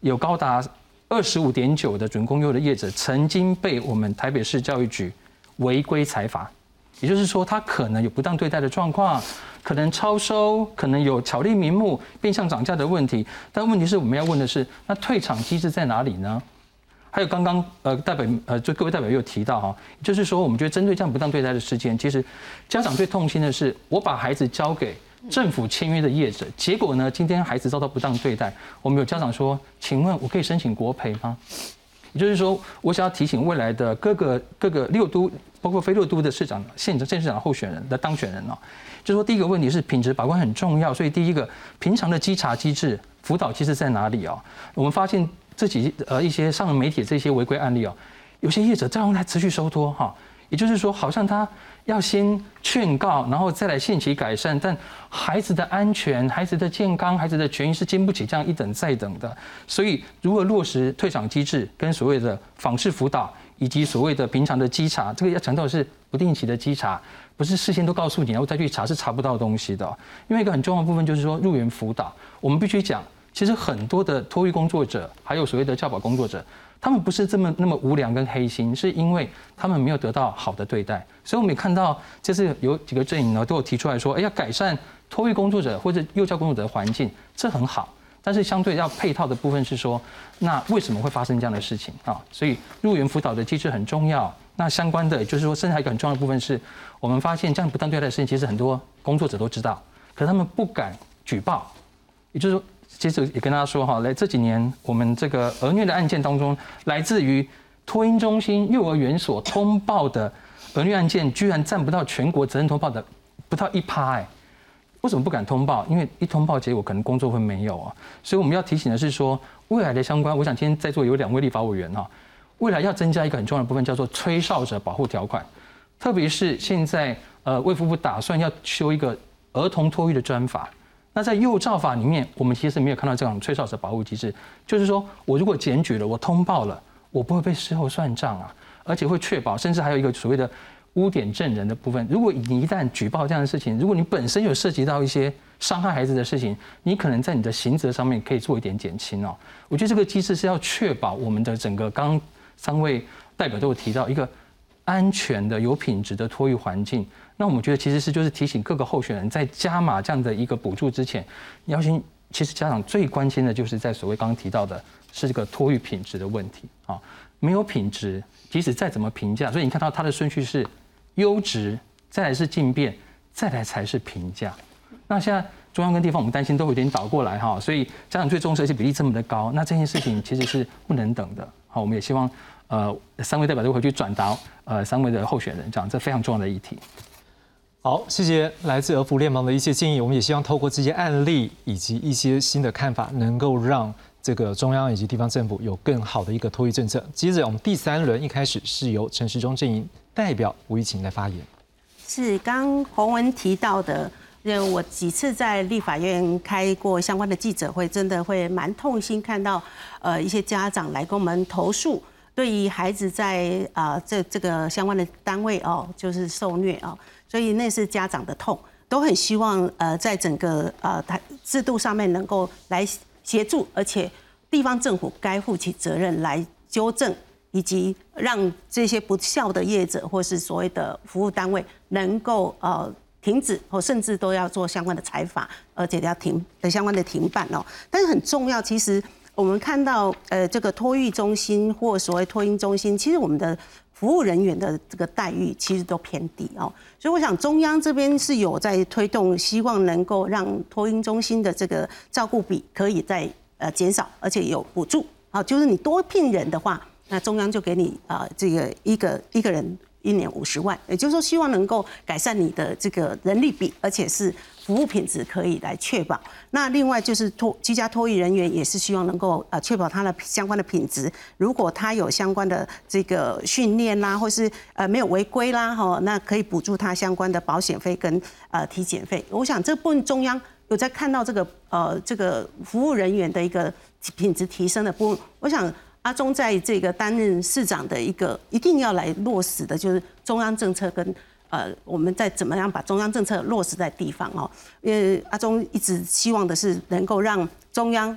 有高达二十五点九的准公幼的业者曾经被我们台北市教育局违规裁罚。也就是说，他可能有不当对待的状况，可能超收，可能有巧立名目、变相涨价的问题。但问题是我们要问的是，那退场机制在哪里呢？还有刚刚呃代表呃就各位代表又提到哈，就是说我们觉得针对这样不当对待的事件，其实家长最痛心的是，我把孩子交给政府签约的业者，结果呢今天孩子遭到不当对待，我们有家长说，请问我可以申请国赔吗？也就是说，我想要提醒未来的各个各个六都，包括非六都的市长、县长、县市长候选人的当选人哦，就是说第一个问题是品质把关很重要，所以第一个平常的稽查机制、辅导机制在哪里哦？我们发现。这几呃一些上了媒体这些违规案例哦，有些业者照样来持续收托哈，也就是说，好像他要先劝告，然后再来限期改善，但孩子的安全、孩子的健康、孩子的权益是经不起这样一等再等的。所以，如何落实退场机制，跟所谓的访视辅导，以及所谓的平常的稽查，这个要强调的是不定期的稽查，不是事先都告诉你，然后再去查是查不到东西的。因为一个很重要的部分就是说入园辅导，我们必须讲。其实很多的托育工作者，还有所谓的教保工作者，他们不是这么那么无良跟黑心，是因为他们没有得到好的对待。所以我们也看到，这次有几个阵营呢，都有提出来说，哎，要改善托育工作者或者幼教工作者的环境，这很好。但是相对要配套的部分是说，那为什么会发生这样的事情啊？所以入园辅导的机制很重要。那相关的就是说，甚至还有一个很重要的部分是，我们发现这样不当对待的事情，其实很多工作者都知道，可他们不敢举报，也就是说。其实也跟大家说哈，来这几年我们这个儿虐的案件当中，来自于托婴中心、幼儿园所通报的儿虐案件，居然占不到全国责任通报的不到一趴哎。为什么不敢通报？因为一通报，结果可能工作会没有啊。所以我们要提醒的是说，未来的相关，我想今天在座有两位立法委员哈，未来要增加一个很重要的部分，叫做吹哨者保护条款。特别是现在呃卫福部打算要修一个儿童托育的专法。那在幼照法里面，我们其实没有看到这种吹哨者保护机制，就是说我如果检举了，我通报了，我不会被事后算账啊，而且会确保，甚至还有一个所谓的污点证人的部分。如果你一旦举报这样的事情，如果你本身有涉及到一些伤害孩子的事情，你可能在你的刑责上面可以做一点减轻哦。我觉得这个机制是要确保我们的整个刚三位代表都有提到一个安全的、有品质的托育环境。那我们觉得其实是就是提醒各个候选人在加码这样的一个补助之前，要先其实家长最关心的就是在所谓刚刚提到的是这个托育品质的问题啊，没有品质，即使再怎么评价，所以你看到它的顺序是优质，再来是进变，再来才是评价。那现在中央跟地方我们担心都有点倒过来哈，所以家长最重视而且比例这么的高，那这件事情其实是不能等的。好，我们也希望呃三位代表都回去转达呃三位的候选人，这样这非常重要的议题。好，谢谢来自俄服联盟的一些建议。我们也希望透过这些案例以及一些新的看法，能够让这个中央以及地方政府有更好的一个托育政策。接着，我们第三轮一开始是由陈时中阵营代表吴怡晴来发言。是刚洪文提到的，因为我几次在立法院开过相关的记者会，真的会蛮痛心看到，呃，一些家长来跟我们投诉，对于孩子在啊这这个相关的单位哦，就是受虐哦。所以那是家长的痛，都很希望呃，在整个呃台制度上面能够来协助，而且地方政府该负起责任来纠正，以及让这些不孝的业者或是所谓的服务单位能够呃停止，或甚至都要做相关的采罚，而且要停的相关的停办哦。但是很重要，其实我们看到呃这个托育中心或所谓托婴中心，其实我们的。服务人员的这个待遇其实都偏低哦，所以我想中央这边是有在推动，希望能够让托婴中心的这个照顾比可以在呃减少，而且有补助啊，就是你多聘人的话，那中央就给你啊这个一个一个人。一年五十万，也就是说，希望能够改善你的这个人力比，而且是服务品质可以来确保。那另外就是托居家托育人员也是希望能够呃确保他的相关的品质。如果他有相关的这个训练啦，或是呃没有违规啦，哈，那可以补助他相关的保险费跟呃体检费。我想这部分中央有在看到这个呃这个服务人员的一个品质提升的部分，我想。阿中在这个担任市长的一个一定要来落实的，就是中央政策跟呃，我们在怎么样把中央政策落实在地方哦。因为阿中一直希望的是能够让中央、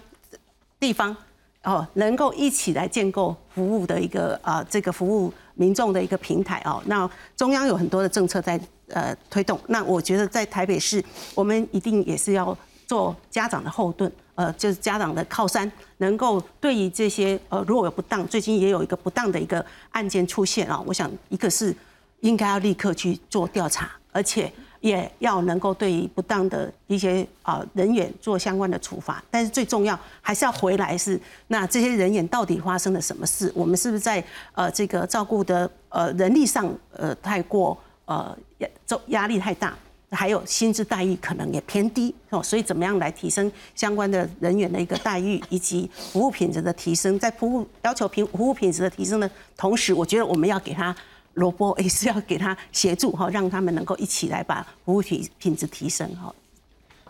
地方哦能够一起来建构服务的一个啊这个服务民众的一个平台哦。那中央有很多的政策在呃推动，那我觉得在台北市，我们一定也是要做家长的后盾。呃，就是家长的靠山，能够对于这些呃，如果有不当，最近也有一个不当的一个案件出现啊，我想一个是应该要立刻去做调查，而且也要能够对于不当的一些啊人员做相关的处罚。但是最重要还是要回来是，那这些人员到底发生了什么事？我们是不是在呃这个照顾的呃人力上呃太过呃压压力太大？还有薪资待遇可能也偏低哦，所以怎么样来提升相关的人员的一个待遇以及服务品质的提升？在服务要求品服务品质的提升的同时，我觉得我们要给他萝卜，也是要给他协助哈，让他们能够一起来把服务品品质提升哈。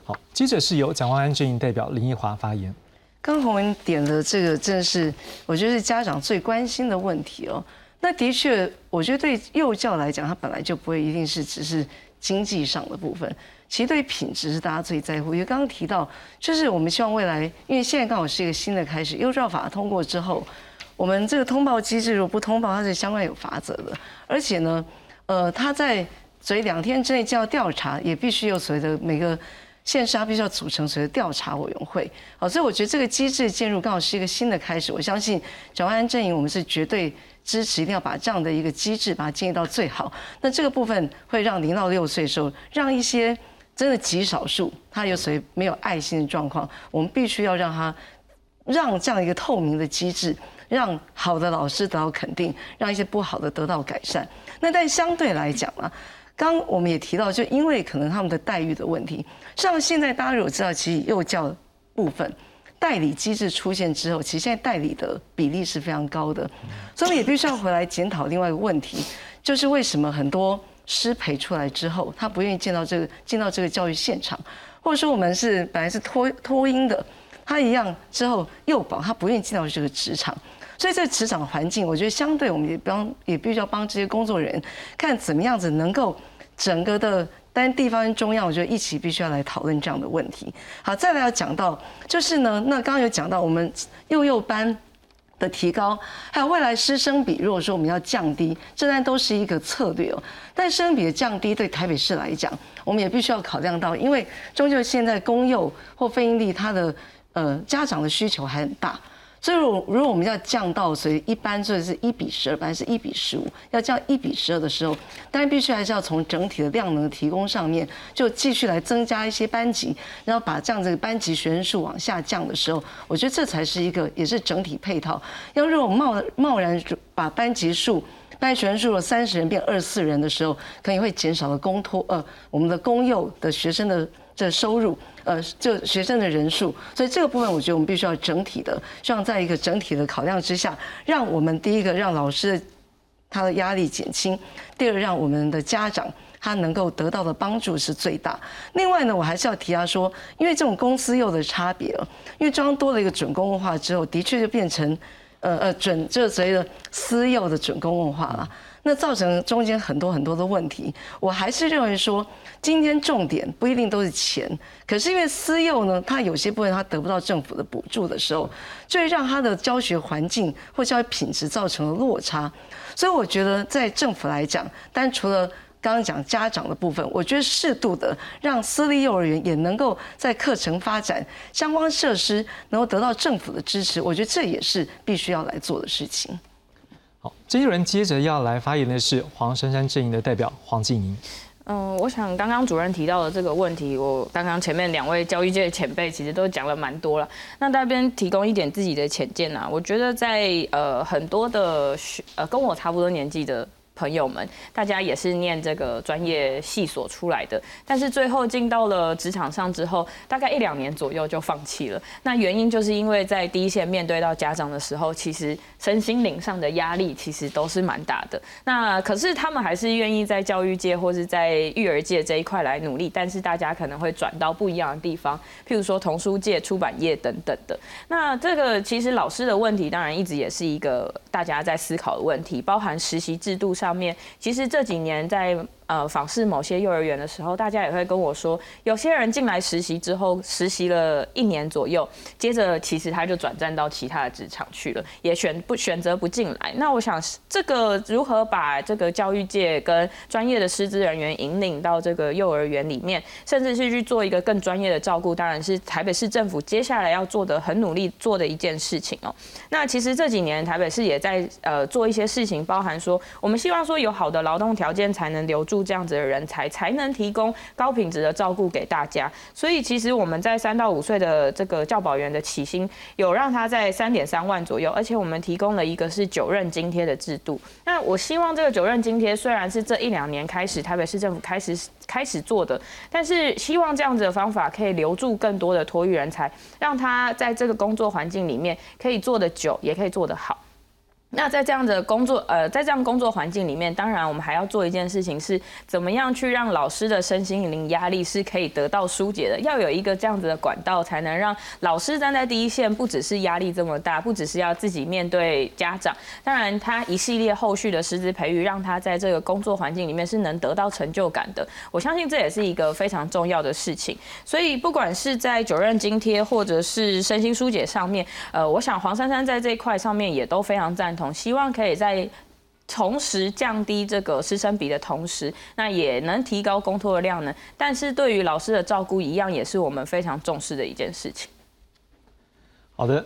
好，接着是由蒋万安阵营代表林奕华发言。刚洪文点的这个，正是我觉得是家长最关心的问题哦。那的确，我觉得对幼教来讲，它本来就不会一定是只是。经济上的部分，其实对品质是大家最在乎。因为刚刚提到，就是我们希望未来，因为现在刚好是一个新的开始，优照法通过之后，我们这个通报机制如果不通报，它是相关有法则的。而且呢，呃，他在所以两天之内就要调查，也必须有所谓的每个县市，必须要组成所谓的调查委员会。好，所以我觉得这个机制介入刚好是一个新的开始。我相信蒋万安阵营，我们是绝对。支持一定要把这样的一个机制把它建立到最好。那这个部分会让零到六岁的时候，让一些真的极少数他有谁没有爱心的状况，我们必须要让他让这样一个透明的机制，让好的老师得到肯定，让一些不好的得到改善。那但相对来讲啊，刚我们也提到，就因为可能他们的待遇的问题，像现在大家如果知道，其实幼教部分。代理机制出现之后，其实现在代理的比例是非常高的，所以也必须要回来检讨另外一个问题，就是为什么很多师培出来之后，他不愿意见到这个进到这个教育现场，或者说我们是本来是托托婴的，他一样之后幼保他不愿意进到这个职场，所以这个职场环境，我觉得相对我们也帮也必须要帮这些工作人员看怎么样子能够整个的。但地方跟中央，我觉得一起必须要来讨论这样的问题。好，再来要讲到，就是呢，那刚刚有讲到我们幼幼班的提高，还有未来师生比，如果说我们要降低，这然都是一个策略哦。但师生比的降低对台北市来讲，我们也必须要考量到，因为终究现在公幼或非营利，它的呃家长的需求还很大。所以，如如果我们要降到，所以一般就是一比十二，还是一比十五，要降一比十二的时候，当然必须还是要从整体的量能提供上面，就继续来增加一些班级，然后把这样子班级学生数往下降的时候，我觉得这才是一个也是整体配套。要如果贸贸然把班级数、班学生数了三十人变二十四人的时候，可能会减少了公托呃我们的公幼的学生的这收入。呃，就学生的人数，所以这个部分我觉得我们必须要整体的，希望在一个整体的考量之下，让我们第一个让老师他的压力减轻，第二让我们的家长他能够得到的帮助是最大。另外呢，我还是要提到说，因为这种公司幼的差别了，因为中央多了一个准公共化之后，的确就变成呃呃准就所谓的私幼的准公共化了。那造成中间很多很多的问题，我还是认为说，今天重点不一定都是钱，可是因为私幼呢，它有些部分它得不到政府的补助的时候，就会让它的教学环境或教育品质造成了落差。所以我觉得在政府来讲，但除了刚刚讲家长的部分，我觉得适度的让私立幼儿园也能够在课程发展相关设施能够得到政府的支持，我觉得这也是必须要来做的事情。这一轮接着要来发言的是黄珊珊阵营的代表黄静莹。嗯，我想刚刚主任提到的这个问题，我刚刚前面两位教育界的前辈其实都讲了蛮多了。那那边提供一点自己的浅见啊，我觉得在呃很多的学呃跟我差不多年纪的。朋友们，大家也是念这个专业系所出来的，但是最后进到了职场上之后，大概一两年左右就放弃了。那原因就是因为在第一线面对到家长的时候，其实身心灵上的压力其实都是蛮大的。那可是他们还是愿意在教育界或是在育儿界这一块来努力，但是大家可能会转到不一样的地方，譬如说童书界、出版业等等的。那这个其实老师的问题，当然一直也是一个大家在思考的问题，包含实习制度上面，其实这几年在。呃，访视某些幼儿园的时候，大家也会跟我说，有些人进来实习之后，实习了一年左右，接着其实他就转战到其他的职场去了，也选不选择不进来。那我想，这个如何把这个教育界跟专业的师资人员引领到这个幼儿园里面，甚至是去做一个更专业的照顾，当然是台北市政府接下来要做的很努力做的一件事情哦。那其实这几年台北市也在呃做一些事情，包含说，我们希望说有好的劳动条件才能留住。这样子的人才才能提供高品质的照顾给大家，所以其实我们在三到五岁的这个教保员的起薪有让他在三点三万左右，而且我们提供了一个是九任津贴的制度。那我希望这个九任津贴虽然是这一两年开始台北市政府开始开始做的，但是希望这样子的方法可以留住更多的托育人才，让他在这个工作环境里面可以做得久，也可以做得好。那在这样的工作，呃，在这样工作环境里面，当然我们还要做一件事情，是怎么样去让老师的身心灵压力是可以得到疏解的。要有一个这样子的管道，才能让老师站在第一线，不只是压力这么大，不只是要自己面对家长，当然他一系列后续的师资培育，让他在这个工作环境里面是能得到成就感的。我相信这也是一个非常重要的事情。所以不管是在九任津贴，或者是身心疏解上面，呃，我想黄珊珊在这一块上面也都非常赞。同希望可以在同时降低这个师生比的同时，那也能提高公托的量呢。但是对于老师的照顾，一样也是我们非常重视的一件事情。好的，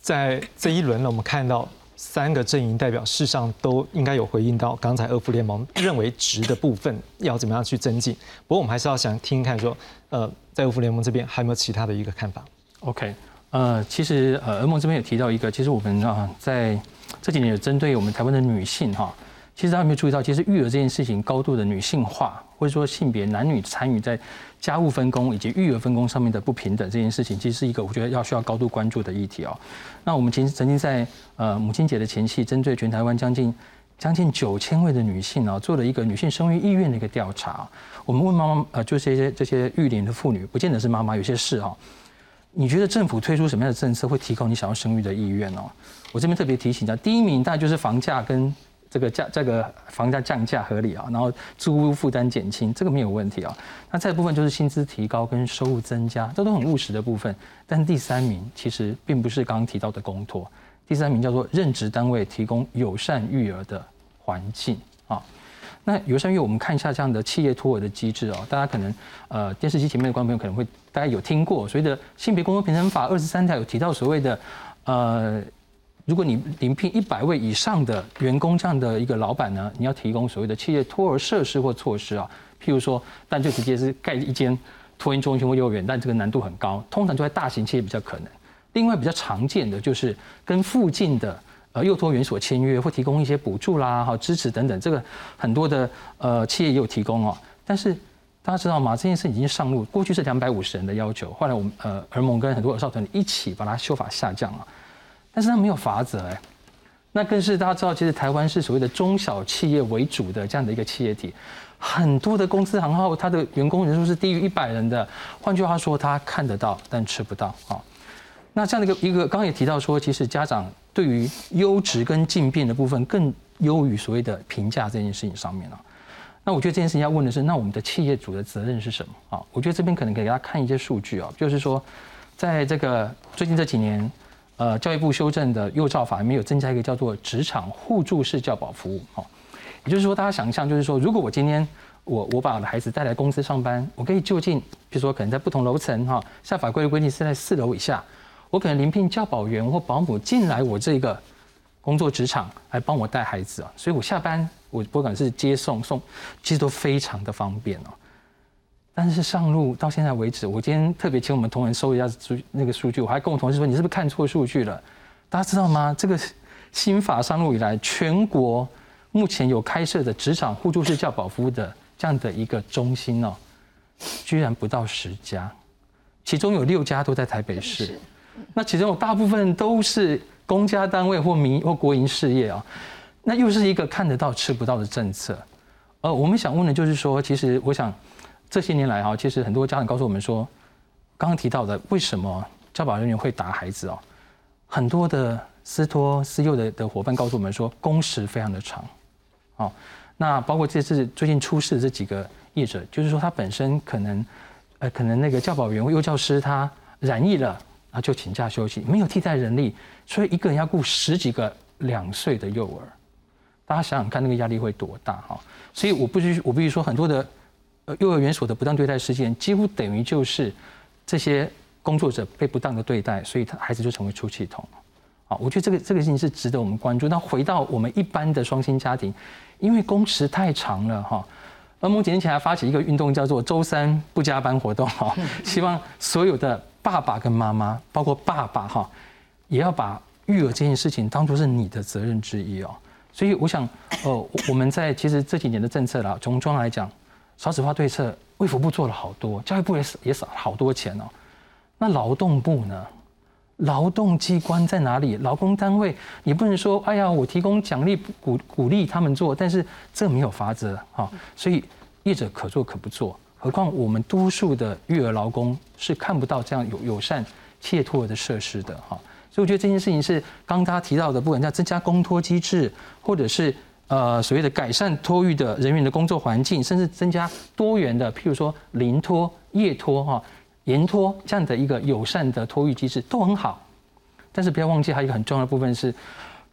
在这一轮呢，我们看到三个阵营代表，事实上都应该有回应到刚才二副联盟认为值的部分要怎么样去增进。不过我们还是要想听看说，呃，在二副联盟这边还有没有其他的一个看法？OK，呃，其实呃，俄盟这边也提到一个，其实我们啊在。这几年有针对我们台湾的女性哈，其实大家有没有注意到，其实育儿这件事情高度的女性化，或者说性别男女参与在家务分工以及育儿分工上面的不平等这件事情，其实是一个我觉得要需要高度关注的议题哦。那我们其实曾经在呃母亲节的前夕，针对全台湾将近将近九千位的女性啊，做了一个女性生育意愿的一个调查。我们问妈妈，呃，就这些这些育龄的妇女，不见得是妈妈，有些是哈。你觉得政府推出什么样的政策会提高你想要生育的意愿哦？我这边特别提醒一下，第一名大概就是房价跟这个价这个房价降价合理啊，然后租屋负担减轻，这个没有问题啊。那再部分就是薪资提高跟收入增加，这都很务实的部分。但第三名其实并不是刚刚提到的公托，第三名叫做任职单位提供友善育儿的环境啊。那友善育我们看一下这样的企业托儿的机制哦，大家可能呃电视机前面的观众朋友可能会大家有听过所谓的性别工作平等法二十三条有提到所谓的呃，如果你临聘一百位以上的员工这样的一个老板呢，你要提供所谓的企业托儿设施或措施啊，譬如说，但就直接是盖一间托婴中心或幼儿园，但这个难度很高，通常就在大型企业比较可能。另外比较常见的就是跟附近的。呃，幼托园所签约或提供一些补助啦、哈支持等等，这个很多的呃企业也有提供哦。但是大家知道吗？这件事已经上路，过去是两百五十人的要求，后来我们呃儿盟跟很多儿少团体一起把它修法下降了。但是它没有法则哎，那更是大家知道，其实台湾是所谓的中小企业为主的这样的一个企业体，很多的公司行号它的员工人数是低于一百人的。换句话说，他看得到但吃不到啊。那这样的一个一个，刚刚也提到说，其实家长。对于优质跟进变的部分，更优于所谓的评价这件事情上面了。那我觉得这件事情要问的是，那我们的企业主的责任是什么啊？我觉得这边可能给大家看一些数据啊，就是说，在这个最近这几年，呃，教育部修正的幼教法里面有增加一个叫做职场互助式教保服务哦。也就是说，大家想象就是说，如果我今天我我把我的孩子带来公司上班，我可以就近，比如说可能在不同楼层哈，像法规的规定是在四楼以下。我可能临聘教保员或保姆进来我这个工作职场来帮我带孩子啊，所以我下班我不管是接送送，其实都非常的方便哦。但是上路到现在为止，我今天特别请我们同仁收一下数那个数据，我还跟我同事说，你是不是看错数据了？大家知道吗？这个新法上路以来，全国目前有开设的职场互助式教保服务的这样的一个中心哦，居然不到十家，其中有六家都在台北市。那其中有大部分都是公家单位或民或国营事业啊，那又是一个看得到吃不到的政策。呃，我们想问的就是说，其实我想这些年来哈，其实很多家长告诉我们说，刚刚提到的为什么教保人员会打孩子哦，很多的私托私幼的的伙伴告诉我们说，工时非常的长。哦，那包括这次最近出事的这几个业者，就是说他本身可能呃可能那个教保员或幼教师他染疫了。那就请假休息，没有替代人力，所以一个人要顾十几个两岁的幼儿，大家想想看，那个压力会多大哈？所以我不须我必须说，很多的呃幼儿园所的不当对待事件，几乎等于就是这些工作者被不当的对待，所以他孩子就成为出气筒。啊，我觉得这个这个事情是值得我们关注。那回到我们一般的双薪家庭，因为工时太长了哈，而我几年前还发起一个运动，叫做周三不加班活动哈，希望所有的。爸爸跟妈妈，包括爸爸哈，也要把育儿这件事情当作是你的责任之一哦。所以我想，呃，我们在其实这几年的政策啦，从中来讲，少子化对策，卫福部做了好多，教育部也也少好多钱哦。那劳动部呢？劳动机关在哪里？劳工单位，你不能说，哎呀，我提供奖励鼓鼓励他们做，但是这没有法则啊。所以业者可做可不做。何况我们多数的育儿劳工是看不到这样友友善企业托的设施的哈，所以我觉得这件事情是刚刚提到的，不管叫增加公托机制，或者是呃所谓的改善托育的人员的工作环境，甚至增加多元的，譬如说临托、夜托哈、延托这样的一个友善的托育机制都很好。但是不要忘记，还有一个很重要的部分是，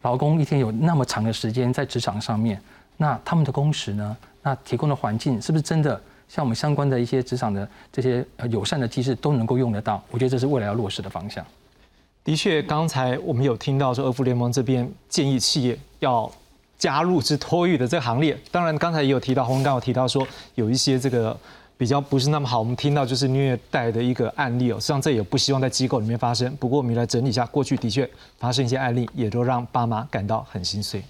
劳工一天有那么长的时间在职场上面，那他们的工时呢？那提供的环境是不是真的？像我们相关的一些职场的这些友善的机制都能够用得到，我觉得这是未来要落实的方向。的确，刚才我们有听到说，二福联盟这边建议企业要加入之托育的这个行列。当然，刚才也有提到，洪刚有提到说，有一些这个比较不是那么好，我们听到就是虐待的一个案例哦。实际上，这也不希望在机构里面发生。不过，我们来整理一下，过去的确发生一些案例，也都让爸妈感到很心碎。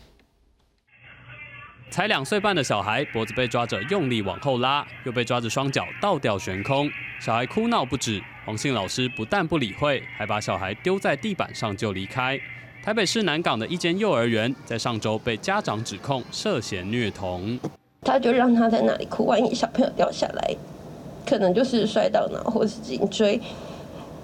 才两岁半的小孩，脖子被抓着用力往后拉，又被抓着双脚倒吊悬空，小孩哭闹不止。黄姓老师不但不理会，还把小孩丢在地板上就离开。台北市南港的一间幼儿园在上周被家长指控涉嫌虐童，他就让他在那里哭，万一小朋友掉下来，可能就是摔到脑或是颈椎，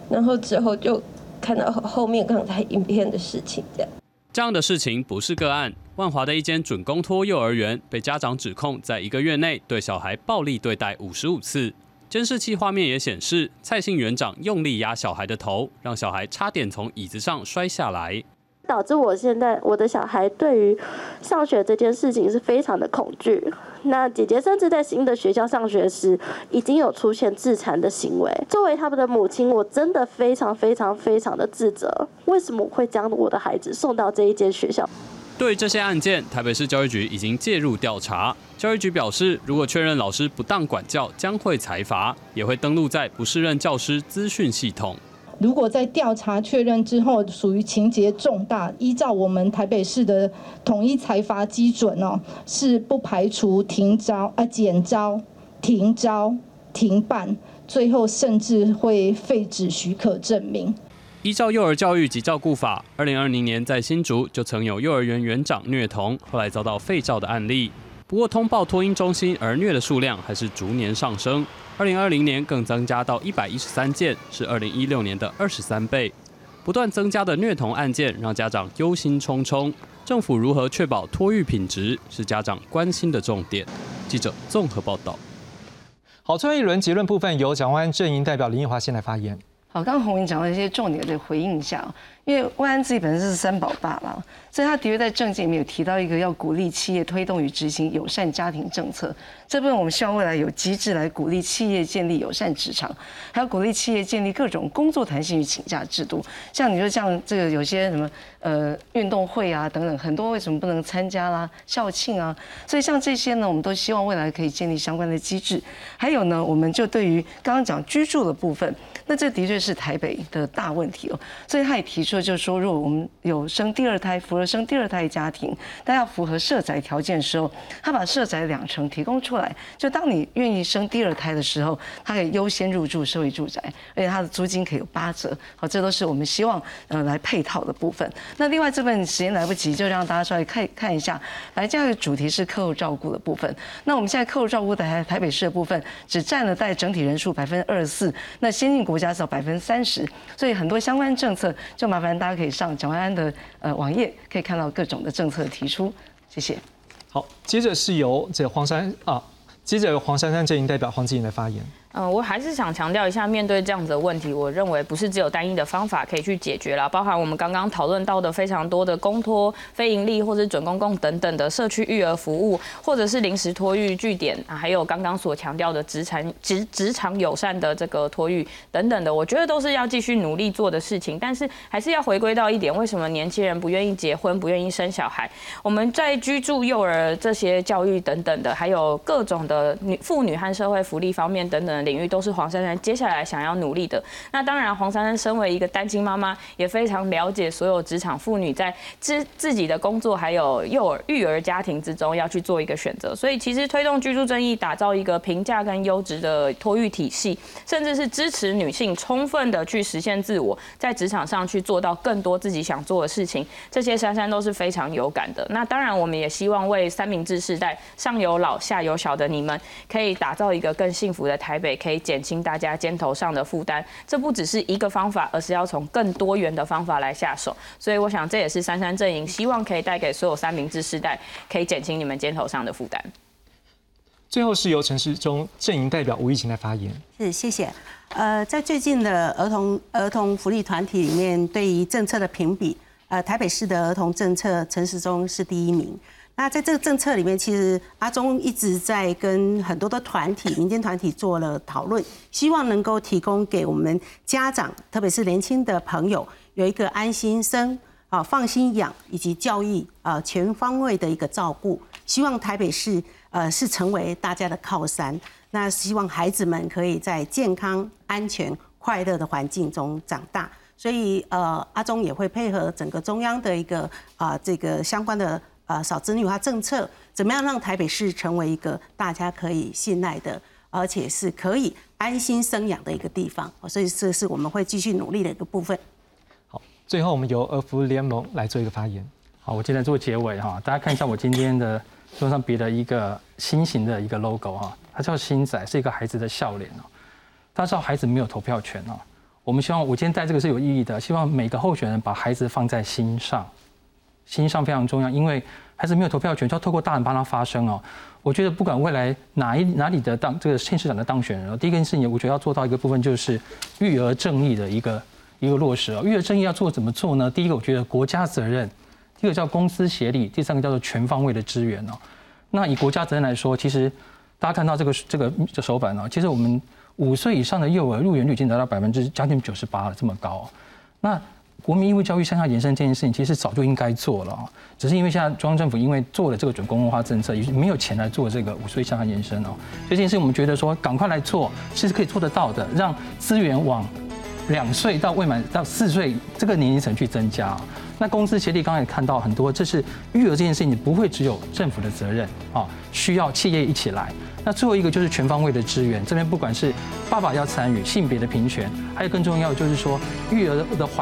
然后之后就看到后面刚才影片的事情这样。这样的事情不是个案。万华的一间准公托幼儿园被家长指控，在一个月内对小孩暴力对待五十五次。监视器画面也显示，蔡姓园长用力压小孩的头，让小孩差点从椅子上摔下来。导致我现在我的小孩对于上学这件事情是非常的恐惧。那姐姐甚至在新的学校上学时，已经有出现自残的行为。作为他们的母亲，我真的非常非常非常的自责。为什么会将我的孩子送到这一间学校？对于这些案件，台北市教育局已经介入调查。教育局表示，如果确认老师不当管教，将会裁罚，也会登录在不适任教师资讯系统。如果在调查确认之后属于情节重大，依照我们台北市的统一裁罚基准哦，是不排除停招啊、减招、停招、停办，最后甚至会废止许可证明。依照幼儿教育及照顾法，二零二零年在新竹就曾有幼儿园园长虐童，后来遭到废照的案例。不过通报托婴中心儿虐的数量还是逐年上升。二零二零年更增加到一百一十三件，是二零一六年的二十三倍。不断增加的虐童案件让家长忧心忡忡。政府如何确保托育品质，是家长关心的重点。记者综合报道。好，最后一轮结论部分由蒋万安阵营代表林奕华先来发言。好，刚刚洪云讲到一些重点的回应一下。因为万安自己本身是三宝爸啦，所以他的确在政见里面有提到一个要鼓励企业推动与执行友善家庭政策。这部分我们希望未来有机制来鼓励企业建立友善职场，还要鼓励企业建立各种工作弹性与请假制度。像你说像这个有些什么呃运动会啊等等，很多为什么不能参加啦？校庆啊，所以像这些呢，我们都希望未来可以建立相关的机制。还有呢，我们就对于刚刚讲居住的部分，那这的确是台北的大问题哦。所以他也提出。就是说，如果我们有生第二胎，符合生第二胎家庭，但要符合社宅条件的时候，他把社宅两成提供出来。就当你愿意生第二胎的时候，他可以优先入住社会住宅，而且他的租金可以有八折。好，这都是我们希望呃来配套的部分。那另外这份时间来不及，就让大家稍微看看一下。来，这样的主题是客户照顾的部分。那我们现在客户照顾在台北市的部分，只占了在整体人数百分之二十四，那先进国家是百分之三十，所以很多相关政策就麻烦。大家可以上蒋万安的呃网页，可以看到各种的政策提出。谢谢。好，接着是由这黄山啊，接着由黄珊珊阵营代表黄子颖的发言。嗯，我还是想强调一下，面对这样子的问题，我认为不是只有单一的方法可以去解决了，包含我们刚刚讨论到的非常多的公托、非盈利或者准公共等等的社区育儿服务，或者是临时托育据点啊，还有刚刚所强调的职场职职场友善的这个托育等等的，我觉得都是要继续努力做的事情。但是还是要回归到一点，为什么年轻人不愿意结婚、不愿意生小孩？我们在居住、幼儿这些教育等等的，还有各种的女妇女和社会福利方面等等。领域都是黄珊珊接下来想要努力的。那当然，黄珊珊身为一个单亲妈妈，也非常了解所有职场妇女在自自己的工作还有幼儿育儿家庭之中要去做一个选择。所以，其实推动居住正义，打造一个平价跟优质的托育体系，甚至是支持女性充分的去实现自我，在职场上去做到更多自己想做的事情，这些珊珊都是非常有感的。那当然，我们也希望为三明治世代上有老下有小的你们，可以打造一个更幸福的台北。可以减轻大家肩头上的负担，这不只是一个方法，而是要从更多元的方法来下手。所以，我想这也是三山阵营希望可以带给所有三明治世代，可以减轻你们肩头上的负担。最后是由陈世忠阵营代表吴怡晴来发言。是，谢谢。呃，在最近的儿童儿童福利团体里面，对于政策的评比，呃，台北市的儿童政策，陈世忠是第一名。那在这个政策里面，其实阿中一直在跟很多的团体、民间团体做了讨论，希望能够提供给我们家长，特别是年轻的朋友，有一个安心生啊、放心养以及教育啊全方位的一个照顾。希望台北市呃是成为大家的靠山。那希望孩子们可以在健康、安全、快乐的环境中长大。所以呃，阿中也会配合整个中央的一个啊这个相关的。呃，少子女化政策怎么样让台北市成为一个大家可以信赖的，而且是可以安心生养的一个地方？所以这是我们会继续努力的一个部分。好，最后，我们由儿福联盟来做一个发言。好，我今天做结尾哈，大家看一下我今天的桌上别的一个新型的一个 logo 哈，它叫新仔，是一个孩子的笑脸哦。大家知道孩子没有投票权哦，我们希望我今天带这个是有意义的，希望每个候选人把孩子放在心上，心上非常重要，因为孩子没有投票权，就要透过大人帮他发声哦。我觉得不管未来哪一哪里的当这个县市长的当选人，第一件事情我觉得要做到一个部分就是育儿正义的一个。一个落实啊，育儿正义要做怎么做呢？第一个，我觉得国家责任；第二个叫公私协力；第三个叫做全方位的支援哦。那以国家责任来说，其实大家看到这个这个这手板呢，其实我们五岁以上的幼儿入园率已经达到百分之将近九十八了，这么高。那国民义务教育向下延伸这件事情，其实早就应该做了，只是因为现在中央政府因为做了这个准公共化政策，也是没有钱来做这个五岁向下延伸哦。所以这件事我们觉得说，赶快来做，其实可以做得到的，让资源往。两岁到未满到四岁这个年龄层去增加，那公司协力刚才也看到很多，这是育儿这件事情不会只有政府的责任啊，需要企业一起来。那最后一个就是全方位的支援，这边不管是爸爸要参与性别的平权，还有更重要就是说育儿的环。